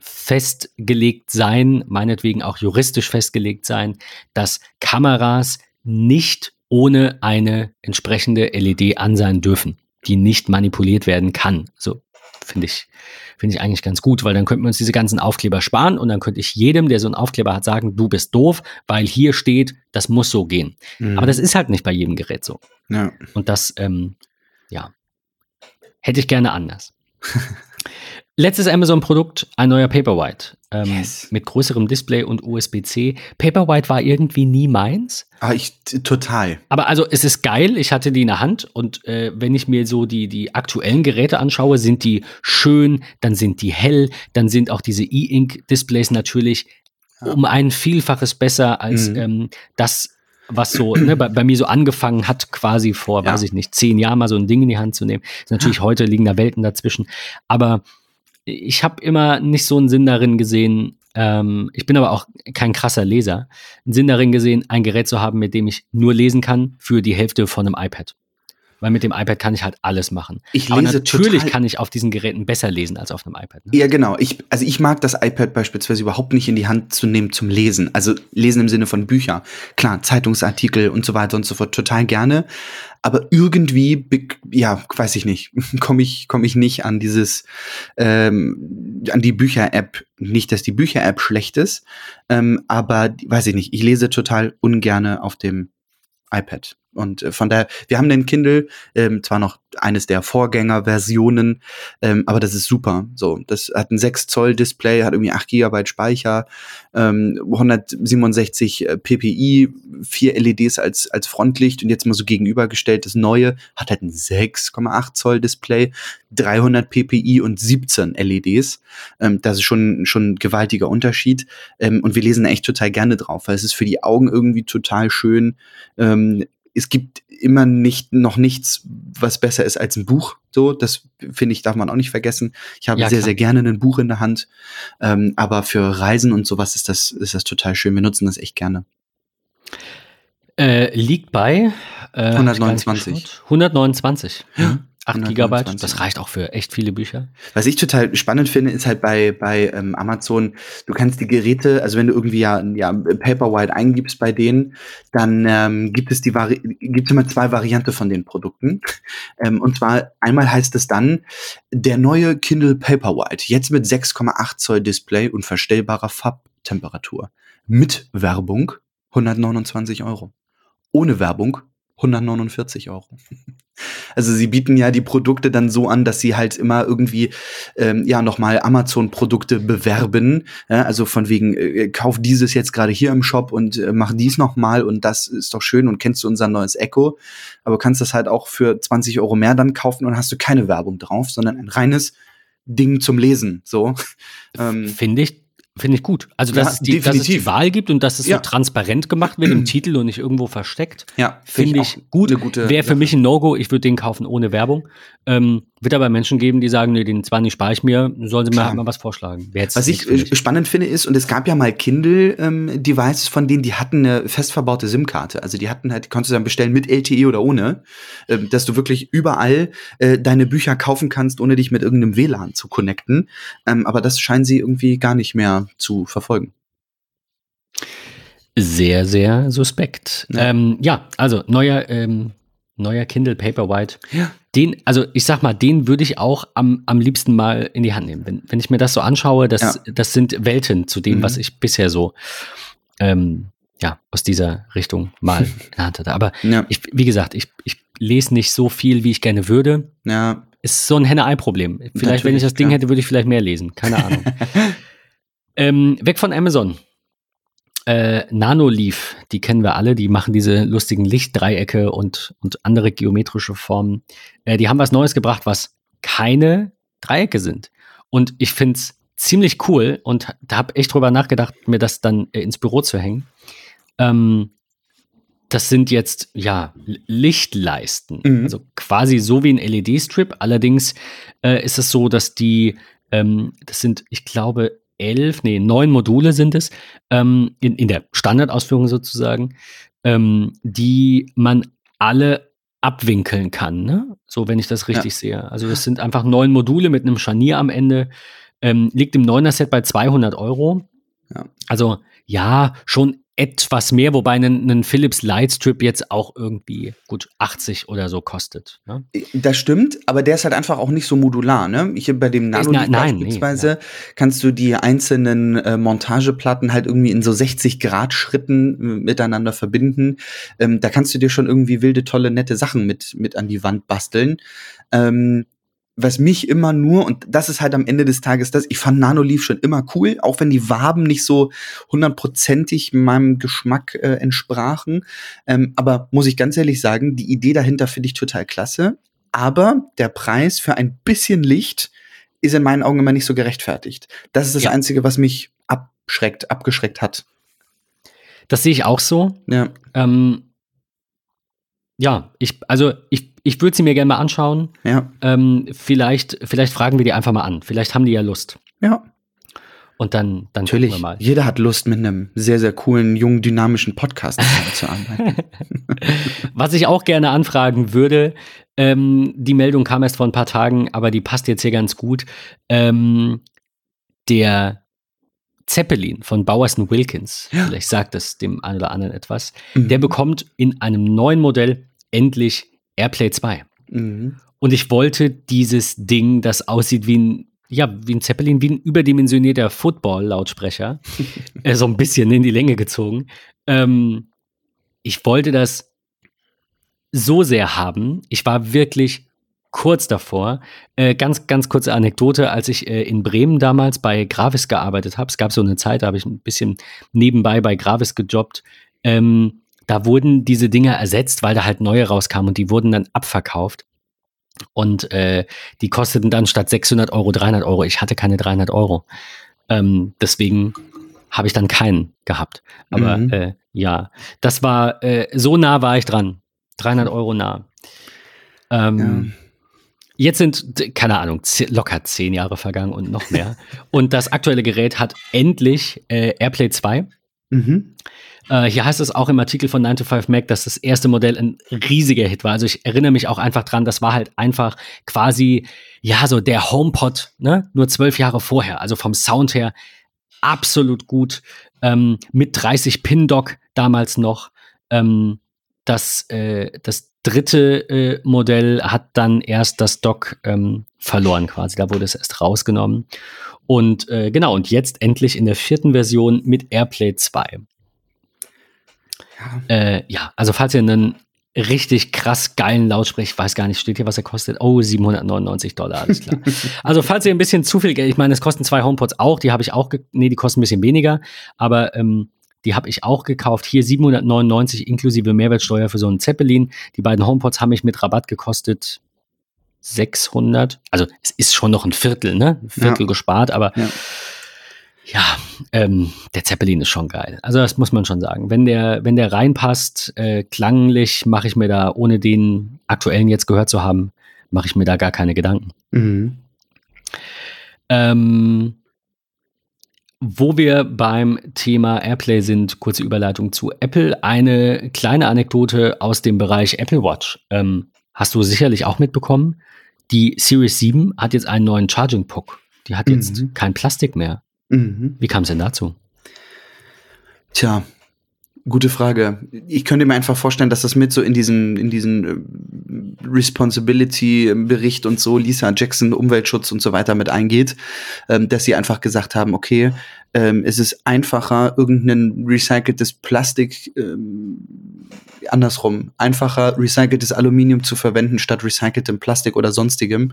festgelegt sein, meinetwegen auch juristisch festgelegt sein, dass Kameras nicht ohne eine entsprechende LED an sein dürfen, die nicht manipuliert werden kann. So finde ich, finde ich eigentlich ganz gut, weil dann könnten wir uns diese ganzen Aufkleber sparen und dann könnte ich jedem, der so einen Aufkleber hat, sagen, du bist doof, weil hier steht, das muss so gehen. Mhm. Aber das ist halt nicht bei jedem Gerät so. ja. Und das, ähm, ja, hätte ich gerne anders. [LAUGHS] Letztes Amazon-Produkt, ein neuer Paperwhite. Ähm, Yes. Mit größerem Display und USB-C. Paperwhite war irgendwie nie meins. Aber ich total. Aber also es ist geil, ich hatte die in der Hand und äh, wenn ich mir so die, die aktuellen Geräte anschaue, sind die schön, dann sind die hell, dann sind auch diese E-Ink-Displays natürlich Ja. um ein Vielfaches besser als Mhm. ähm, das, was so ne, bei, bei mir so angefangen hat, quasi vor, Ja. weiß ich nicht, zehn Jahren mal so ein Ding in die Hand zu nehmen. Ist natürlich heute liegen da Welten dazwischen. Aber ich habe immer nicht so einen Sinn darin gesehen, ähm, ich bin aber auch kein krasser Leser, einen Sinn darin gesehen, ein Gerät zu haben, mit dem ich nur lesen kann für die Hälfte von einem iPad. Weil mit dem iPad kann ich halt alles machen. Ich aber lese natürlich total- kann ich auf diesen Geräten besser lesen als auf einem iPad. Ne? Ja, genau. Ich, also ich mag das iPad beispielsweise überhaupt nicht in die Hand zu nehmen zum Lesen. Also lesen im Sinne von Bücher. Klar, Zeitungsartikel und so weiter und so fort total gerne. Aber irgendwie, ja, weiß ich nicht, [LAUGHS] komme ich, komme ich nicht an dieses, ähm, an die Bücher-App. Nicht, dass die Bücher-App schlecht ist, ähm, aber weiß ich nicht. Ich lese total ungerne auf dem iPad. Und äh, von daher, wir haben den Kindle, ähm, zwar noch eines der Vorgängerversionen, ähm, aber das ist super. So, das hat ein 6 Zoll Display, hat irgendwie 8 Gigabyte Speicher, ähm, 167 äh, ppi, vier LEDs als, als Frontlicht und jetzt mal so gegenübergestellt, das neue hat halt ein 6,8 Zoll Display, 300 ppi und 17 LEDs. Ähm, das ist schon, schon ein gewaltiger Unterschied. Ähm, und wir lesen echt total gerne drauf, weil es ist für die Augen irgendwie total schön. Ähm, es gibt immer nicht noch nichts, was besser ist als ein Buch. So, das finde ich, darf man auch nicht vergessen. Ich habe Ja, sehr, klar. sehr gerne ein Buch in der Hand. Ähm, aber für Reisen und sowas ist das, ist das total schön. Wir nutzen das echt gerne. Äh, liegt bei äh, hab ich gar nicht 129. geschaut. 129. Ja, 8 Gigabyte. 129. Das reicht auch für echt viele Bücher. Was ich total spannend finde, ist halt bei, bei ähm, Amazon, du kannst die Geräte, also wenn du irgendwie ja, ja Paperwhite eingibst bei denen, dann ähm, gibt es die Vari gibt immer zwei Varianten von den Produkten. [LAUGHS] Ähm, und zwar einmal heißt es dann der neue Kindle Paperwhite, jetzt mit 6,8 Zoll Display und verstellbarer Farbtemperatur. Mit Werbung 129 Euro. Ohne Werbung 149 Euro. [LAUGHS] Also sie bieten ja die Produkte dann so an, dass sie halt immer irgendwie ähm, ja nochmal Amazon-Produkte bewerben. Ja, also von wegen, äh, kauf dieses jetzt gerade hier im Shop und äh, mach dies nochmal und das ist doch schön und kennst du unser neues Echo. Aber du kannst das halt auch für 20 Euro mehr dann kaufen und hast du keine Werbung drauf, sondern ein reines Ding zum Lesen. So. Ähm, Finde ich, finde ich gut. Also, dass, Ja, es die, dass es die. Wahl gibt und dass es Ja. so transparent gemacht wird im [CLEARS THROAT] Titel und nicht irgendwo versteckt. ja, Finde auch ich gut. Eine gute Wäre für mich ein No-Go. Ich würde den kaufen ohne Werbung. Ähm, wird aber Menschen geben, die sagen, nee, den zwar nicht spare ich mir, sollen sie mir halt mal was vorschlagen. Was ich äh, spannend finde ist, und es gab ja mal Kindle-Devices von denen, die hatten eine fest verbaute SIM-Karte. Also die hatten halt, die konntest du dann bestellen mit LTE oder ohne, ähm, dass du wirklich überall äh, deine Bücher kaufen kannst, ohne dich mit irgendeinem WLAN zu connecten. Ähm, aber das scheinen sie irgendwie gar nicht mehr zu verfolgen. Sehr, sehr suspekt. Ja. Ja, ähm, ja also neuer, ähm, neuer Kindle Paperwhite. Ja. Den, also ich sag mal, den würde ich auch am, am liebsten mal in die Hand nehmen. Wenn, wenn ich mir das so anschaue, das, Ja. das sind Welten zu dem, Mhm. was ich bisher so ähm, ja, aus dieser Richtung mal [LAUGHS] in der Hand hatte. Aber Ja, ich, wie gesagt, ich, ich lese nicht so viel, wie ich gerne würde. ja, Ist so ein Henne-Ei-Problem. Vielleicht, wenn ich das Ding klar. hätte, würde ich vielleicht mehr lesen. Keine Ahnung. [LAUGHS] ähm, weg von Amazon. Äh, Nanoleaf, die kennen wir alle, die machen diese lustigen Lichtdreiecke und, und andere geometrische Formen. Äh, die haben was Neues gebracht, was keine Dreiecke sind. Und ich finde es ziemlich cool und da habe echt drüber nachgedacht, mir das dann äh, ins Büro zu hängen. Ähm, das sind jetzt ja Lichtleisten, mhm. also quasi so wie ein LED-Strip. Allerdings äh, ist es so, dass die, ähm, das sind, ich glaube, elf, nee, neun Module sind es, ähm, in, in der Standardausführung sozusagen, ähm, die man alle abwinkeln kann, ne? So, wenn ich das richtig ja. sehe. Also, es sind einfach neun Module mit einem Scharnier am Ende. Ähm, liegt im 9er-Set bei 200 Euro. Ja. Also, ja, schon etwas mehr, wobei ein, ein Philips Lightstrip jetzt auch irgendwie gut 80 oder so kostet. Ne? Das stimmt, aber der ist halt einfach auch nicht so modular. Ne? Ich bei dem Nano na, beispielsweise nee, kannst du die einzelnen äh, Montageplatten halt irgendwie in so 60 Grad Schritten äh, miteinander verbinden. Ähm, da kannst du dir schon irgendwie wilde, tolle, nette Sachen mit mit an die Wand basteln. Ähm, was mich immer nur, und das ist halt am Ende des Tages das, ich fand Nanoleaf schon immer cool, auch wenn die Waben nicht so hundertprozentig meinem Geschmack äh, entsprachen. Ähm, aber muss ich ganz ehrlich sagen, die Idee dahinter finde ich total klasse. Aber der Preis für ein bisschen Licht ist in meinen Augen immer nicht so gerechtfertigt. Das ist das ja. Einzige, was mich abschreckt, abgeschreckt hat. Das sehe ich auch so. Ja. Ähm, ja, ich, also ich, ich würde sie mir gerne mal anschauen. Ja. Ähm, vielleicht, vielleicht fragen wir die einfach mal an. Vielleicht haben die ja Lust. Ja. Und dann, dann Natürlich, wir mal. Jeder hat Lust, mit einem sehr, sehr coolen, jungen, dynamischen Podcast zu arbeiten. [LAUGHS] Was ich auch gerne anfragen würde, ähm, die Meldung kam erst vor ein paar Tagen, aber die passt jetzt hier ganz gut. Ähm, der Zeppelin von Bowers Wilkins, ja. vielleicht sagt das dem einen oder anderen etwas, mhm. der bekommt in einem neuen Modell endlich Airplay 2. Mhm. Und ich wollte dieses Ding, das aussieht wie ein, ja, wie ein Zeppelin, wie ein überdimensionierter Football-Lautsprecher, [LAUGHS] äh, so ein bisschen in die Länge gezogen. Ähm, ich wollte das so sehr haben. Ich war wirklich kurz davor. Äh, ganz, ganz kurze Anekdote, als ich äh, in Bremen damals bei Gravis gearbeitet habe, es gab so eine Zeit, da habe ich ein bisschen nebenbei bei Gravis gejobbt. Ähm, da wurden diese Dinger ersetzt, weil da halt neue rauskamen und die wurden dann abverkauft. Und äh, die kosteten dann statt 600 Euro 300 Euro. Ich hatte keine 300 Euro. Ähm, deswegen habe ich dann keinen gehabt. Aber mhm. äh, ja, das war, äh, so nah war ich dran. 300 Euro nah. Ähm, ja. Jetzt sind, keine Ahnung, locker zehn Jahre vergangen und noch mehr. [LAUGHS] und das aktuelle Gerät hat endlich äh, AirPlay 2. Mhm. Äh, hier heißt es auch im Artikel von 9 to 5 Mac, dass das erste Modell ein riesiger Hit war. Also ich erinnere mich auch einfach dran, das war halt einfach quasi, ja, so der HomePod, ne? Nur zwölf Jahre vorher. Also vom Sound her absolut gut. Ähm, mit 30 Pin-Dock damals noch. Ähm, das, äh, das dritte äh, Modell hat dann erst das Dock ähm, verloren quasi. Da wurde es erst rausgenommen. Und äh, genau, und jetzt endlich in der vierten Version mit AirPlay 2. Ja. Äh, ja, also falls ihr einen richtig krass geilen Lautsprecher, ich weiß gar nicht, steht hier, was er kostet? Oh, 799 Dollar, alles klar. [LAUGHS] also falls ihr ein bisschen zu viel Geld, ich meine, es kosten zwei HomePods auch, die habe ich auch, nee, die kosten ein bisschen weniger, aber ähm, die habe ich auch gekauft. Hier 799 inklusive Mehrwertsteuer für so einen Zeppelin. Die beiden HomePods haben mich mit Rabatt gekostet 600. Also es ist schon noch ein Viertel, ne? Ein Viertel ja. gespart, aber ja ja, ähm, der Zeppelin ist schon geil. Also das muss man schon sagen. Wenn der, wenn der reinpasst, äh, klanglich, mache ich mir da, ohne den aktuellen jetzt gehört zu haben, mache ich mir da gar keine Gedanken. Mhm. Ähm, wo wir beim Thema Airplay sind, kurze Überleitung zu Apple. Eine kleine Anekdote aus dem Bereich Apple Watch. Ähm, hast du sicherlich auch mitbekommen. Die Series 7 hat jetzt einen neuen Charging Puck. Die hat jetzt mhm. kein Plastik mehr. Mhm. Wie kam es denn dazu? Tja, gute Frage. Ich könnte mir einfach vorstellen, dass das mit so in diesen, in diesen äh, Responsibility-Bericht und so, Lisa Jackson, Umweltschutz und so weiter mit eingeht, ähm, dass sie einfach gesagt haben, okay, ähm, es ist einfacher, irgendein recyceltes Plastik ähm, andersrum. Einfacher recyceltes Aluminium zu verwenden statt recyceltem Plastik oder sonstigem.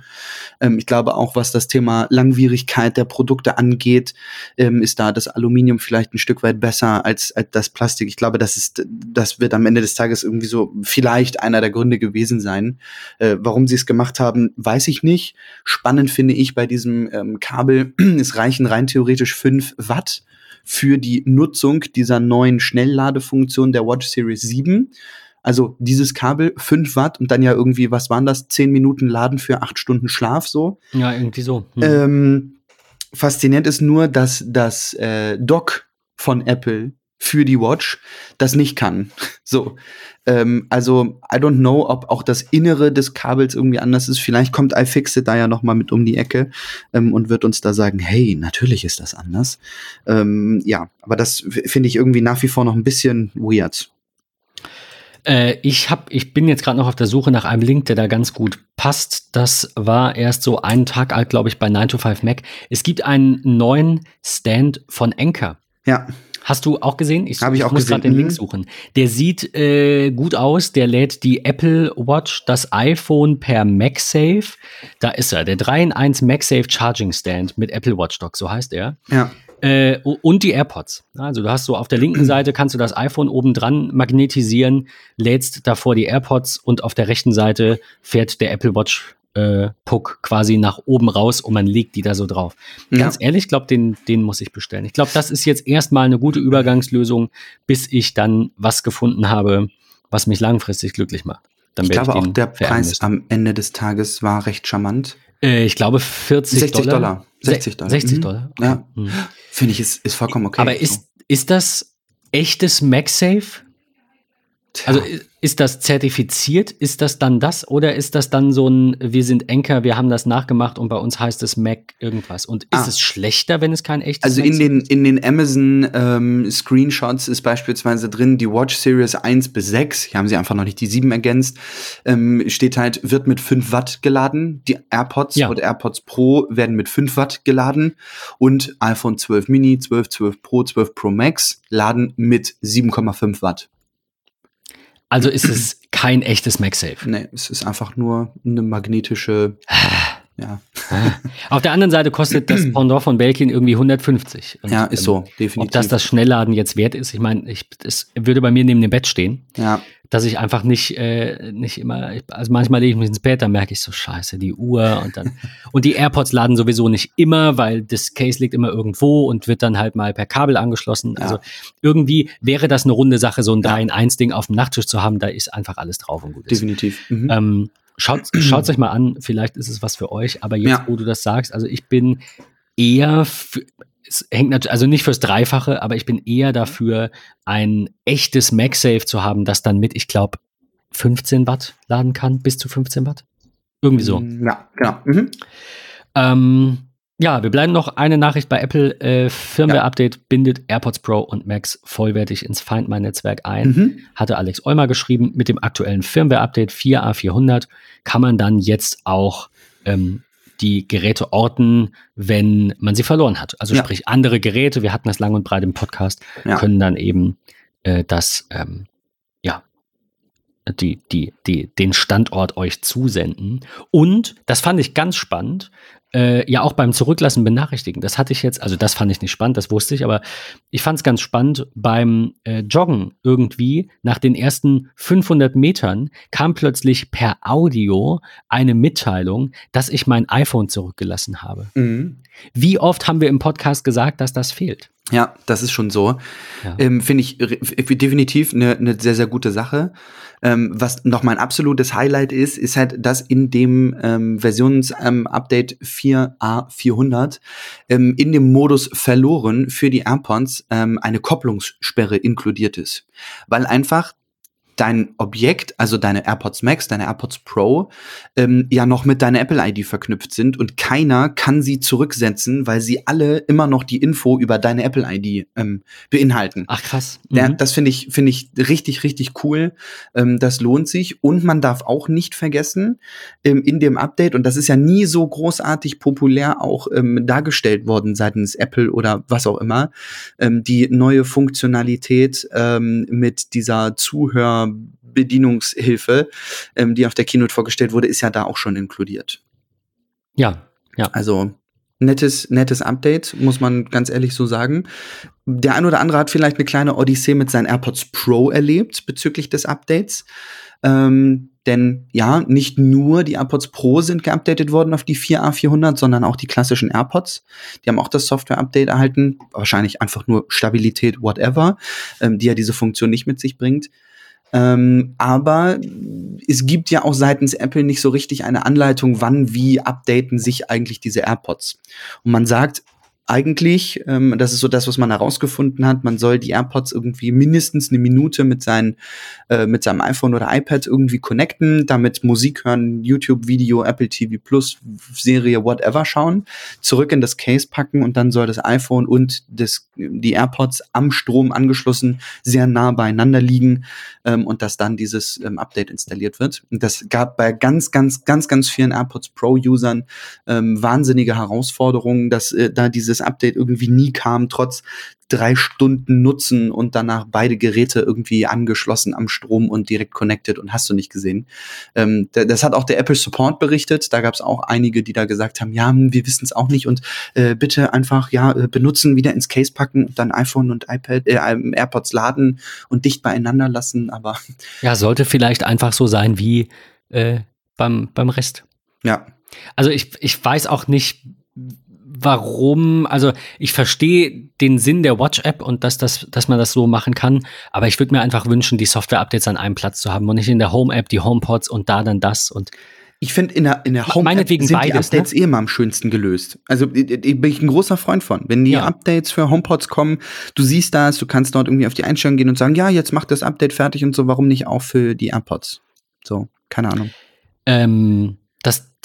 Ähm, ich glaube auch, was das Thema Langwierigkeit der Produkte angeht, ähm, ist da das Aluminium vielleicht ein Stück weit besser als, als das Plastik. Ich glaube, das ist, das wird am Ende des Tages irgendwie so vielleicht einer der Gründe gewesen sein. Äh, warum sie es gemacht haben, weiß ich nicht. Spannend finde ich bei diesem ähm, Kabel, [CLEARS THROAT] es reichen rein theoretisch fünf Watt für die Nutzung dieser neuen Schnellladefunktion der Watch Series 7. Also dieses Kabel, 5 Watt und dann ja irgendwie, was waren das, 10 Minuten Laden für 8 Stunden Schlaf so. Ja, irgendwie so. Hm. Ähm, faszinierend ist nur, dass das äh, Dock von Apple für die Watch das nicht kann. [LAUGHS] So, ähm, also I don't know, ob auch das Innere des Kabels irgendwie anders ist. Vielleicht kommt iFixit da ja noch mal mit um die Ecke ähm, und wird uns da sagen, hey, natürlich ist das anders. Ähm, ja, aber das finde ich irgendwie nach wie vor noch ein bisschen weird. Äh, ich hab, ich bin jetzt gerade noch auf der Suche nach einem Link, der da ganz gut passt. Das war erst so einen Tag alt, glaube ich, bei 9 to 5 Mac. Es gibt einen neuen Stand von Anker. Ja. Hast du auch gesehen? Ich, Hab ich, ich auch muss gerade den Link mhm. suchen. Der sieht äh, gut aus. Der lädt die Apple Watch, das iPhone per MagSafe. Da ist er, der 3 in 1 MagSafe Charging Stand mit Apple Watch Dock, so heißt er. Ja. Äh, und die AirPods. Also du hast so auf der linken [CLEARS THROAT] Seite kannst du das iPhone oben dran magnetisieren, lädst davor die AirPods und auf der rechten Seite fährt der Apple Watch äh, Puck quasi nach oben raus und man legt die da so drauf. Ja. Ganz ehrlich, ich glaube, den, den muss ich bestellen. Ich glaube, das ist jetzt erstmal eine gute Übergangslösung, bis ich dann was gefunden habe, was mich langfristig glücklich macht. Dann ich glaube auch, der Preis müssen. am Ende des Tages war recht charmant. Äh, ich glaube 40 60 Dollar. Dollar. 60 Dollar. 60 mhm. Dollar. Okay. Ja. Mhm. Finde ich, ist, ist vollkommen okay. Aber ist, ist das echtes MagSafe? Also ist das zertifiziert? Ist das dann das? Oder ist das dann so ein, wir sind Enker, wir haben das nachgemacht und bei uns heißt es Mac irgendwas? Und ist ah. es schlechter, wenn es kein echtes Also in den, in den Amazon ähm, Screenshots ist beispielsweise drin, die Watch Series 1 bis 6, hier haben sie einfach noch nicht die 7 ergänzt, ähm, steht halt, wird mit 5 Watt geladen. Die AirPods ja. oder AirPods Pro werden mit 5 Watt geladen und iPhone 12 Mini, 12, 12 Pro, 12 Pro Max laden mit 7,5 Watt. Also ist es kein echtes MagSafe. Nee, es ist einfach nur eine magnetische. [SIGHS] ja. [LAUGHS] Auf der anderen Seite kostet das [CLEARS THROAT] Pendant von Belkin irgendwie 150. Und, ja, ist so, definitiv. Ob das das Schnellladen jetzt wert ist, ich meine, ich, es würde bei mir neben dem Bett stehen. Ja dass ich einfach nicht, äh, nicht immer, also manchmal lege ich mich ins Bett, dann merke ich so, scheiße, die Uhr und dann, [LAUGHS] und die AirPods laden sowieso nicht immer, weil das Case liegt immer irgendwo und wird dann halt mal per Kabel angeschlossen. Ja. Also irgendwie wäre das eine runde Sache, so ein 3 in 1 Ding auf dem Nachttisch zu haben, da ist einfach alles drauf und gut ist. Definitiv. Mhm. Ähm, schaut, [CLEARS THROAT] schaut euch mal an, vielleicht ist es was für euch, aber jetzt, ja. wo du das sagst, also ich bin eher für, es hängt natürlich, also nicht fürs Dreifache, aber ich bin eher dafür, ein echtes MagSafe zu haben, das dann mit, ich glaube, 15 Watt laden kann, bis zu 15 Watt. Irgendwie so. Mm, ja, genau. Mhm. Ähm, ja, wir bleiben noch eine Nachricht bei Apple. Äh, Firmware-Update ja. bindet AirPods Pro und Max vollwertig ins Find My Netzwerk ein. Mhm. Hatte Alex Eumer geschrieben. Mit dem aktuellen Firmware-Update 4A400 kann man dann jetzt auch ähm, die Geräte orten, wenn man sie verloren hat. Also ja. sprich, andere Geräte, wir hatten das lang und breit im Podcast, ja. können dann eben äh, das, ähm, ja, die, die, die, den Standort euch zusenden. Und, das fand ich ganz spannend, äh, ja auch beim Zurücklassen benachrichtigen. Das hatte ich jetzt, also das fand ich nicht spannend, das wusste ich, aber ich fand es ganz spannend beim äh, Joggen irgendwie. Nach den ersten 500 Metern kam plötzlich per Audio eine Mitteilung, dass ich mein iPhone zurückgelassen habe. Mhm. Wie oft haben wir im Podcast gesagt, dass das fehlt? Ja, das ist schon so. Ja. Ähm, Finde ich definitiv eine ne sehr, sehr gute Sache. Ähm, was noch mein absolutes Highlight ist, ist halt, dass in dem ähm, Versionsupdate ähm, 4a400 ähm, in dem Modus verloren für die AirPods ähm, eine Kopplungssperre inkludiert ist. Weil einfach dein Objekt, also deine AirPods Max, deine AirPods Pro, ähm, ja noch mit deiner Apple-ID verknüpft sind und keiner kann sie zurücksetzen, weil sie alle immer noch die Info über deine Apple-ID ähm, beinhalten. Ach krass. Mhm. Der, das finde ich, finde ich richtig, richtig cool. Ähm, das lohnt sich. Und man darf auch nicht vergessen, ähm, in dem Update, und das ist ja nie so großartig populär auch ähm, dargestellt worden seitens Apple oder was auch immer, ähm, die neue Funktionalität mit dieser Zuhör Bedienungshilfe, ähm, die auf der Keynote vorgestellt wurde, ist ja da auch schon inkludiert. Ja, ja. Also nettes, nettes Update, muss man ganz ehrlich so sagen. Der ein oder andere hat vielleicht eine kleine Odyssee mit seinen AirPods Pro erlebt bezüglich des Updates. Ähm, denn ja, nicht nur die AirPods Pro sind geupdatet worden auf die 4A400, sondern auch die klassischen AirPods. Die haben auch das Software-Update erhalten. Wahrscheinlich einfach nur Stabilität, whatever, ähm, die ja diese Funktion nicht mit sich bringt. Ähm, aber es gibt ja auch seitens Apple nicht so richtig eine Anleitung, wann, wie updaten sich eigentlich diese AirPods. Und man sagt, eigentlich, ähm, das ist so das, was man herausgefunden hat, man soll die AirPods irgendwie mindestens eine Minute mit, seinen, äh, mit seinem iPhone oder iPad irgendwie connecten, damit Musik hören, YouTube-Video, Apple TV Plus, Serie, whatever schauen, zurück in das Case packen und dann soll das iPhone und das, die AirPods am Strom angeschlossen sehr nah beieinander liegen ähm, und dass dann dieses ähm, Update installiert wird. Und das gab bei ganz, ganz, ganz, ganz vielen AirPods Pro-Usern ähm, wahnsinnige Herausforderungen, dass äh, da dieses dieses Update irgendwie nie kam, trotz drei Stunden Nutzen und danach beide Geräte irgendwie angeschlossen am Strom und direkt connected und hast du nicht gesehen. Ähm, das hat auch der Apple Support berichtet. Da gab es auch einige, die da gesagt haben, ja, wir wissen es auch nicht und äh, bitte einfach ja äh, benutzen, wieder ins Case packen und dann iPhone und iPad, äh, AirPods laden und dicht beieinander lassen. Aber [LAUGHS] ja, sollte vielleicht einfach so sein wie äh, beim beim Rest. Ja. Also ich ich weiß auch nicht warum, also ich verstehe den Sinn der Watch-App und dass, das, dass man das so machen kann, aber ich würde mir einfach wünschen, die Software-Updates an einem Platz zu haben und nicht in der Home-App die HomePods und da dann das und ich finde, in der, in der Home sind beides, die Updates ne? eh immer am schönsten gelöst. Also bin ich ein großer Freund von. Wenn die ja. Updates für HomePods kommen, du siehst das, du kannst dort irgendwie auf die Einstellungen gehen und sagen, ja, jetzt macht das Update fertig und so, warum nicht auch für die AirPods? So, keine Ahnung. Ähm,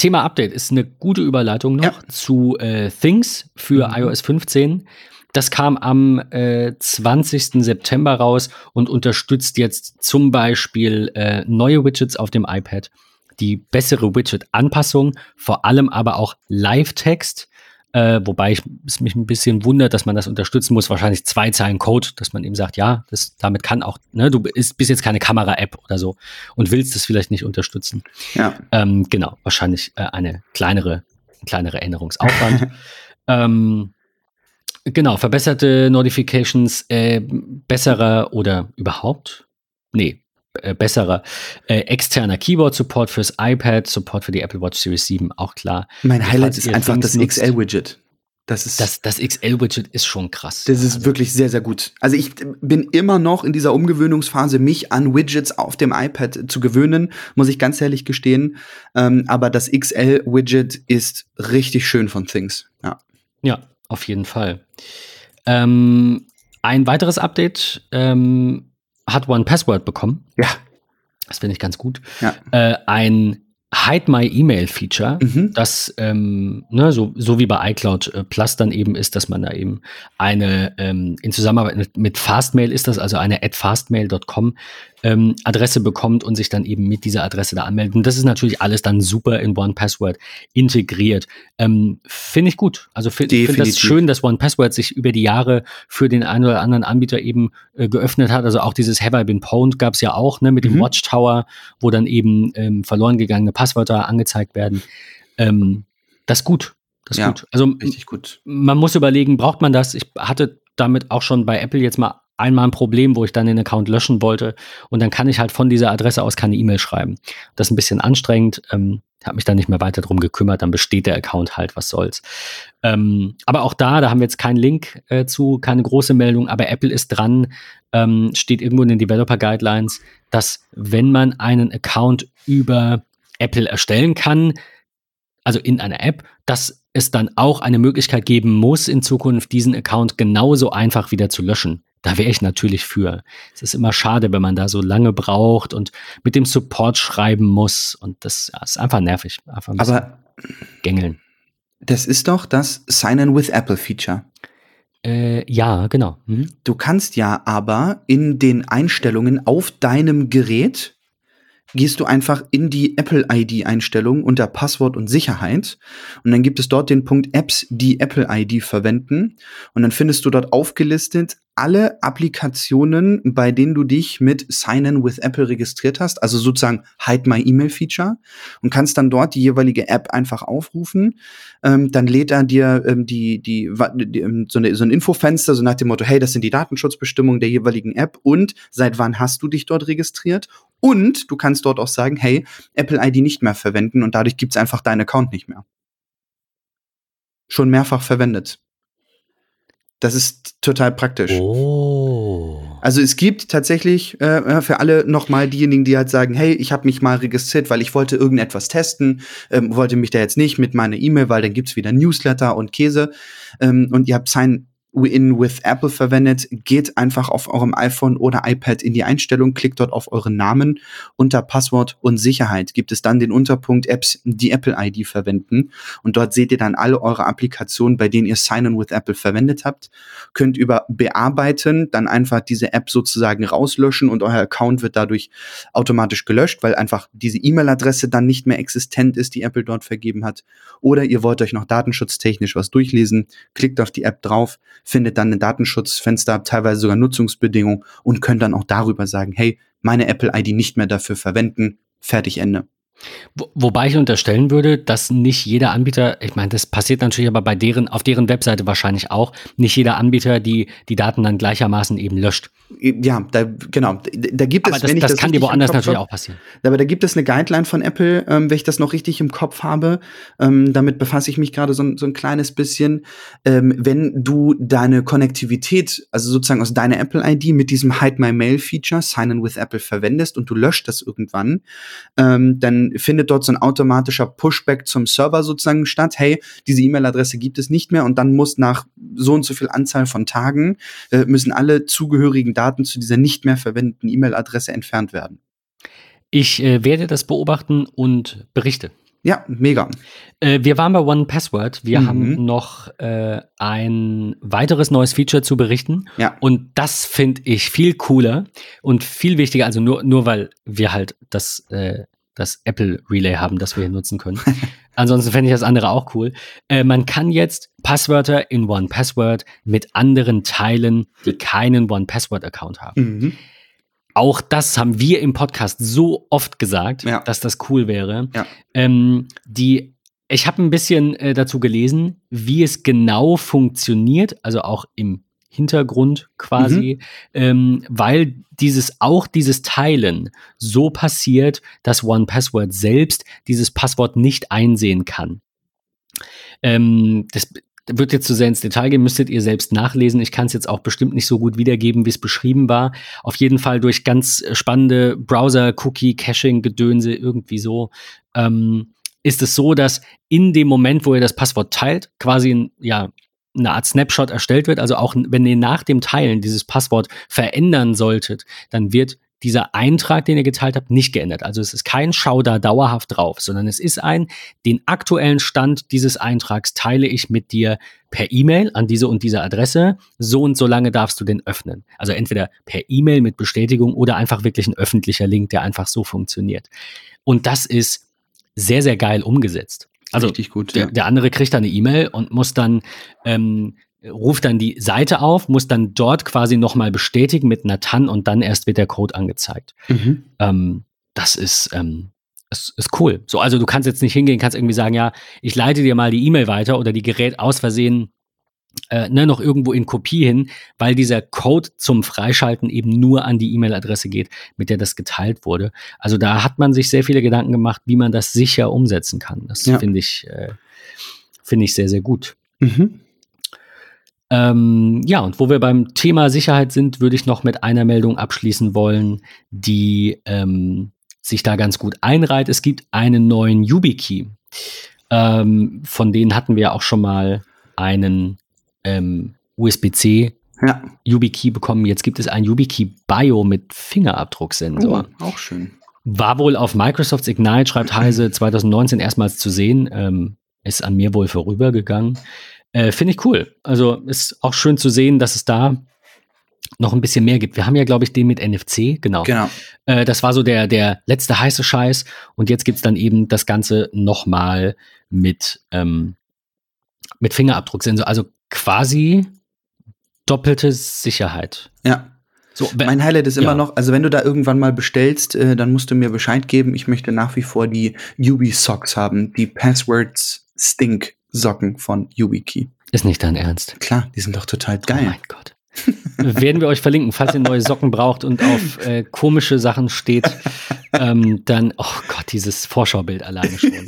Thema Update ist eine gute Überleitung noch ja. zu äh, Things für mhm. iOS 15. Das kam am äh, 20. September raus und unterstützt jetzt zum Beispiel äh, neue Widgets auf dem iPad, die bessere Widget-Anpassung, vor allem aber auch Live-Text äh, wobei ich, es mich ein bisschen wundert, dass man das unterstützen muss. Wahrscheinlich zwei Zeilen Code, dass man eben sagt, ja, das, damit kann auch, ne, du bist, bist jetzt keine Kamera-App oder so und willst das vielleicht nicht unterstützen. Ja. Ähm, genau, wahrscheinlich äh, eine kleinere, ein kleinere Änderungsaufwand. [LAUGHS] ähm, genau, verbesserte Notifications, äh, bessere oder überhaupt? Nee, äh, besserer äh, externer Keyboard-Support fürs iPad, Support für die Apple Watch Series 7, auch klar. Mein Highlight ist einfach das XL-Widget. Das, ist, das, das XL-Widget ist schon krass. Das ist also. wirklich sehr, sehr gut. Also ich bin immer noch in dieser Umgewöhnungsphase, mich an Widgets auf dem iPad zu gewöhnen, muss ich ganz ehrlich gestehen. Ähm, aber das XL-Widget ist richtig schön von Things. Ja, ja auf jeden Fall. Ähm, ein weiteres Update ähm, hat One Password bekommen. Ja. Das finde ich ganz gut. Ja. Äh, ein Hide My Email Feature, mhm. das ähm, ne, so, so wie bei iCloud äh, Plus dann eben ist, dass man da eben eine ähm, in Zusammenarbeit mit, mit Fastmail ist das, also eine at fastmail.com ähm, Adresse bekommt und sich dann eben mit dieser Adresse da anmeldet. Und das ist natürlich alles dann super in One Password integriert. Ähm, finde ich gut. Also finde find das schön, dass One Password sich über die Jahre für den einen oder anderen Anbieter eben äh, geöffnet hat. Also auch dieses Have I Been Pwned gab es ja auch, ne, mit mhm. dem Watchtower, wo dann eben ähm, verloren gegangene Passwörter angezeigt werden. Ähm, das ist gut. Das ist ja, gut. Also richtig gut. Man muss überlegen, braucht man das? Ich hatte damit auch schon bei Apple jetzt mal einmal ein Problem, wo ich dann den Account löschen wollte und dann kann ich halt von dieser Adresse aus keine E-Mail schreiben. Das ist ein bisschen anstrengend. Ähm, habe mich dann nicht mehr weiter drum gekümmert, dann besteht der Account halt, was soll's. Ähm, aber auch da, da haben wir jetzt keinen Link äh, zu, keine große Meldung, aber Apple ist dran, ähm, steht irgendwo in den Developer Guidelines, dass wenn man einen Account über Apple erstellen kann, also in einer App, dass es dann auch eine Möglichkeit geben muss, in Zukunft diesen Account genauso einfach wieder zu löschen. Da wäre ich natürlich für. Es ist immer schade, wenn man da so lange braucht und mit dem Support schreiben muss. Und das ist einfach nervig. Einfach ein Aber gängeln. Das ist doch das Sign-in with Apple Feature. Äh, ja, genau. Mhm. Du kannst ja aber in den Einstellungen auf deinem Gerät gehst du einfach in die Apple ID Einstellung unter Passwort und Sicherheit. Und dann gibt es dort den Punkt Apps, die Apple ID verwenden. Und dann findest du dort aufgelistet alle Applikationen, bei denen du dich mit Sign In with Apple registriert hast, also sozusagen Hide My Email Feature und kannst dann dort die jeweilige App einfach aufrufen. Ähm, dann lädt er dir ähm, die, die, die ähm, so, eine, so ein Infofenster, so nach dem Motto, hey, das sind die Datenschutzbestimmungen der jeweiligen App und seit wann hast du dich dort registriert? Und du kannst dort auch sagen, hey, Apple ID nicht mehr verwenden und dadurch gibt's einfach deinen Account nicht mehr. Schon mehrfach verwendet. Das ist total praktisch. Oh. Also es gibt tatsächlich äh, für alle nochmal diejenigen, die halt sagen, hey, ich habe mich mal registriert, weil ich wollte irgendetwas testen, ähm, wollte mich da jetzt nicht mit meiner E-Mail, weil dann gibt's wieder Newsletter und Käse. Ähm, und ihr habt Sign in with Apple verwendet, geht einfach auf eurem iPhone oder iPad in die Einstellung, klickt dort auf euren Namen. Unter Passwort und Sicherheit gibt es dann den Unterpunkt Apps, die Apple ID verwenden. Und dort seht ihr dann alle eure Applikationen, bei denen ihr Sign in with Apple verwendet habt. Könnt über Bearbeiten dann einfach diese App sozusagen rauslöschen und euer Account wird dadurch automatisch gelöscht, weil einfach diese E-Mail-Adresse dann nicht mehr existent ist, die Apple dort vergeben hat. Oder ihr wollt euch noch datenschutztechnisch was durchlesen, klickt auf die App drauf, findet dann ein Datenschutzfenster, teilweise sogar Nutzungsbedingungen und könnt dann auch darüber sagen, hey, meine Apple ID nicht mehr dafür verwenden, fertig Ende. Wo, wobei ich unterstellen würde, dass nicht jeder Anbieter, ich meine, das passiert natürlich aber bei deren, auf deren Webseite wahrscheinlich auch, nicht jeder Anbieter die, die Daten dann gleichermaßen eben löscht. Ja, da, genau. Da gibt es, aber das, das, das kann dir woanders natürlich auch passieren. Aber da gibt es eine Guideline von Apple, ähm, wenn ich das noch richtig im Kopf habe. Ähm, damit befasse ich mich gerade so, so ein kleines bisschen. Ähm, wenn du deine Konnektivität, also sozusagen aus deiner Apple ID mit diesem Hide My Mail Feature, Sign in with Apple verwendest und du löscht das irgendwann, ähm, dann findet dort so ein automatischer Pushback zum Server sozusagen statt. Hey, diese E-Mail-Adresse gibt es nicht mehr und dann muss nach so und so viel Anzahl von Tagen äh, müssen alle zugehörigen Daten zu dieser nicht mehr verwendeten E-Mail-Adresse entfernt werden. Ich äh, werde das beobachten und berichte. Ja, mega. Äh, wir waren bei One Password. Wir mhm. haben noch äh, ein weiteres neues Feature zu berichten. Ja. Und das finde ich viel cooler und viel wichtiger. Also nur, nur weil wir halt das äh, das Apple Relay haben, das wir hier nutzen können. [LAUGHS] Ansonsten fände ich das andere auch cool. Äh, man kann jetzt Passwörter in One Password mit anderen teilen, die keinen One Password Account haben. Mhm. Auch das haben wir im Podcast so oft gesagt, ja. dass das cool wäre. Ja. Ähm, die ich habe ein bisschen äh, dazu gelesen, wie es genau funktioniert, also auch im Hintergrund quasi, mhm. ähm, weil dieses auch dieses Teilen so passiert, dass One Password selbst dieses Passwort nicht einsehen kann. Ähm, das wird jetzt zu sehr ins Detail gehen, müsstet ihr selbst nachlesen. Ich kann es jetzt auch bestimmt nicht so gut wiedergeben, wie es beschrieben war. Auf jeden Fall durch ganz spannende Browser-Cookie-Caching-Gedönse irgendwie so. Ähm, ist es so, dass in dem Moment, wo ihr das Passwort teilt, quasi ein, ja, eine Art Snapshot erstellt wird, also auch wenn ihr nach dem Teilen dieses Passwort verändern solltet, dann wird dieser Eintrag, den ihr geteilt habt, nicht geändert. Also es ist kein Schau da dauerhaft drauf, sondern es ist ein, den aktuellen Stand dieses Eintrags teile ich mit dir per E-Mail an diese und diese Adresse. So und so lange darfst du den öffnen. Also entweder per E-Mail mit Bestätigung oder einfach wirklich ein öffentlicher Link, der einfach so funktioniert. Und das ist sehr, sehr geil umgesetzt. Also Richtig gut, der, ja. der andere kriegt dann eine E-Mail und muss dann ähm, ruft dann die Seite auf, muss dann dort quasi nochmal bestätigen mit einer TAN und dann erst wird der Code angezeigt. Mhm. Ähm, das ist, ähm, ist, ist cool. So, also du kannst jetzt nicht hingehen, kannst irgendwie sagen, ja, ich leite dir mal die E-Mail weiter oder die Gerät aus Versehen äh, ne, noch irgendwo in Kopie hin, weil dieser Code zum Freischalten eben nur an die E-Mail-Adresse geht, mit der das geteilt wurde. Also da hat man sich sehr viele Gedanken gemacht, wie man das sicher umsetzen kann. Das ja. finde ich, äh, finde ich sehr, sehr gut. Mhm. Ähm, ja, und wo wir beim Thema Sicherheit sind, würde ich noch mit einer Meldung abschließen wollen, die ähm, sich da ganz gut einreiht. Es gibt einen neuen YubiKey. Ähm, von denen hatten wir auch schon mal einen ähm, USB-C ja. YubiKey bekommen. Jetzt gibt es ein YubiKey Bio mit Fingerabdrucksensor. Oh, auch schön. War wohl auf Microsofts Ignite, schreibt Heise, [LAUGHS] 2019 erstmals zu sehen. Ähm, ist an mir wohl vorübergegangen. Äh, Finde ich cool. Also ist auch schön zu sehen, dass es da noch ein bisschen mehr gibt. Wir haben ja, glaube ich, den mit NFC, genau. Genau. Äh, das war so der, der letzte heiße Scheiß. Und jetzt gibt es dann eben das Ganze nochmal mit, ähm, mit Fingerabdrucksensor. Also quasi doppelte Sicherheit. Ja. So, Mein Highlight ist immer Ja. noch, also wenn du da irgendwann mal bestellst, äh, dann musst du mir Bescheid geben. Ich möchte nach wie vor die Yubi Socks haben, die Passwords Stink Socken von YubiKey. ist nicht dein Ernst. Klar, die sind doch total Oh geil. mein Gott. [LAUGHS] Werden wir euch verlinken, falls ihr neue Socken braucht und auf äh, komische Sachen steht, [LAUGHS] ähm, dann, oh Gott, dieses Vorschaubild alleine schon. [LAUGHS]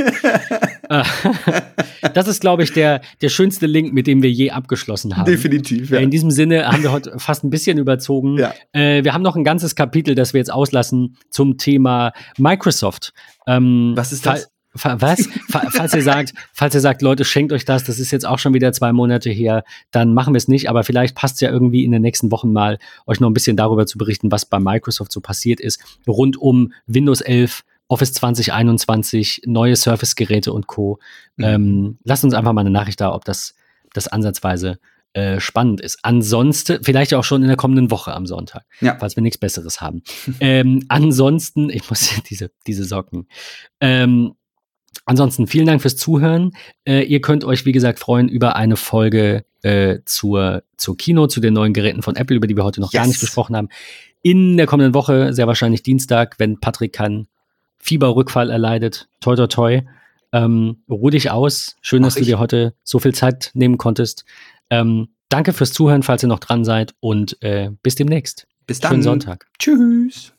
[LAUGHS] Das ist, glaube ich, der, der schönste Link, mit dem wir je abgeschlossen haben. Definitiv, ja. In diesem Sinne haben wir heute fast ein bisschen überzogen. Ja. Äh, wir haben noch ein ganzes Kapitel, das wir jetzt auslassen zum Thema Microsoft. Ähm, Was ist das? Was? Fa- falls ihr sagt, [LAUGHS] falls ihr sagt, Leute, schenkt euch das, das ist jetzt auch schon wieder zwei Monate her, dann machen wir es nicht, aber vielleicht passt es ja irgendwie in den nächsten Wochen mal, euch noch ein bisschen darüber zu berichten, was bei Microsoft so passiert ist, rund um Windows 11, Office 2021, neue Surface-Geräte und Co. Mhm. Ähm, lasst uns einfach mal eine Nachricht da, ob das, das ansatzweise äh, spannend ist. Ansonsten, vielleicht auch schon in der kommenden Woche am Sonntag, Ja. falls wir nichts Besseres haben. [LAUGHS] ähm, ansonsten, ich muss [LAUGHS] diese, diese Socken. Ähm, ansonsten, vielen Dank fürs Zuhören. Äh, ihr könnt euch, wie gesagt, freuen über eine Folge äh, zur, zur Kino, zu den neuen Geräten von Apple, über die wir heute noch gar Yes. nicht gesprochen haben. In der kommenden Woche, sehr wahrscheinlich Dienstag, wenn Patrick keinen Fieberrückfall erleidet. Toi, toi, toi. Ähm, ruh dich aus. Schön, Mach dass ich. du dir heute so viel Zeit nehmen konntest. Ähm, danke fürs Zuhören, falls ihr noch dran seid und äh, bis demnächst. Bis dann. Schönen Sonntag. Tschüss.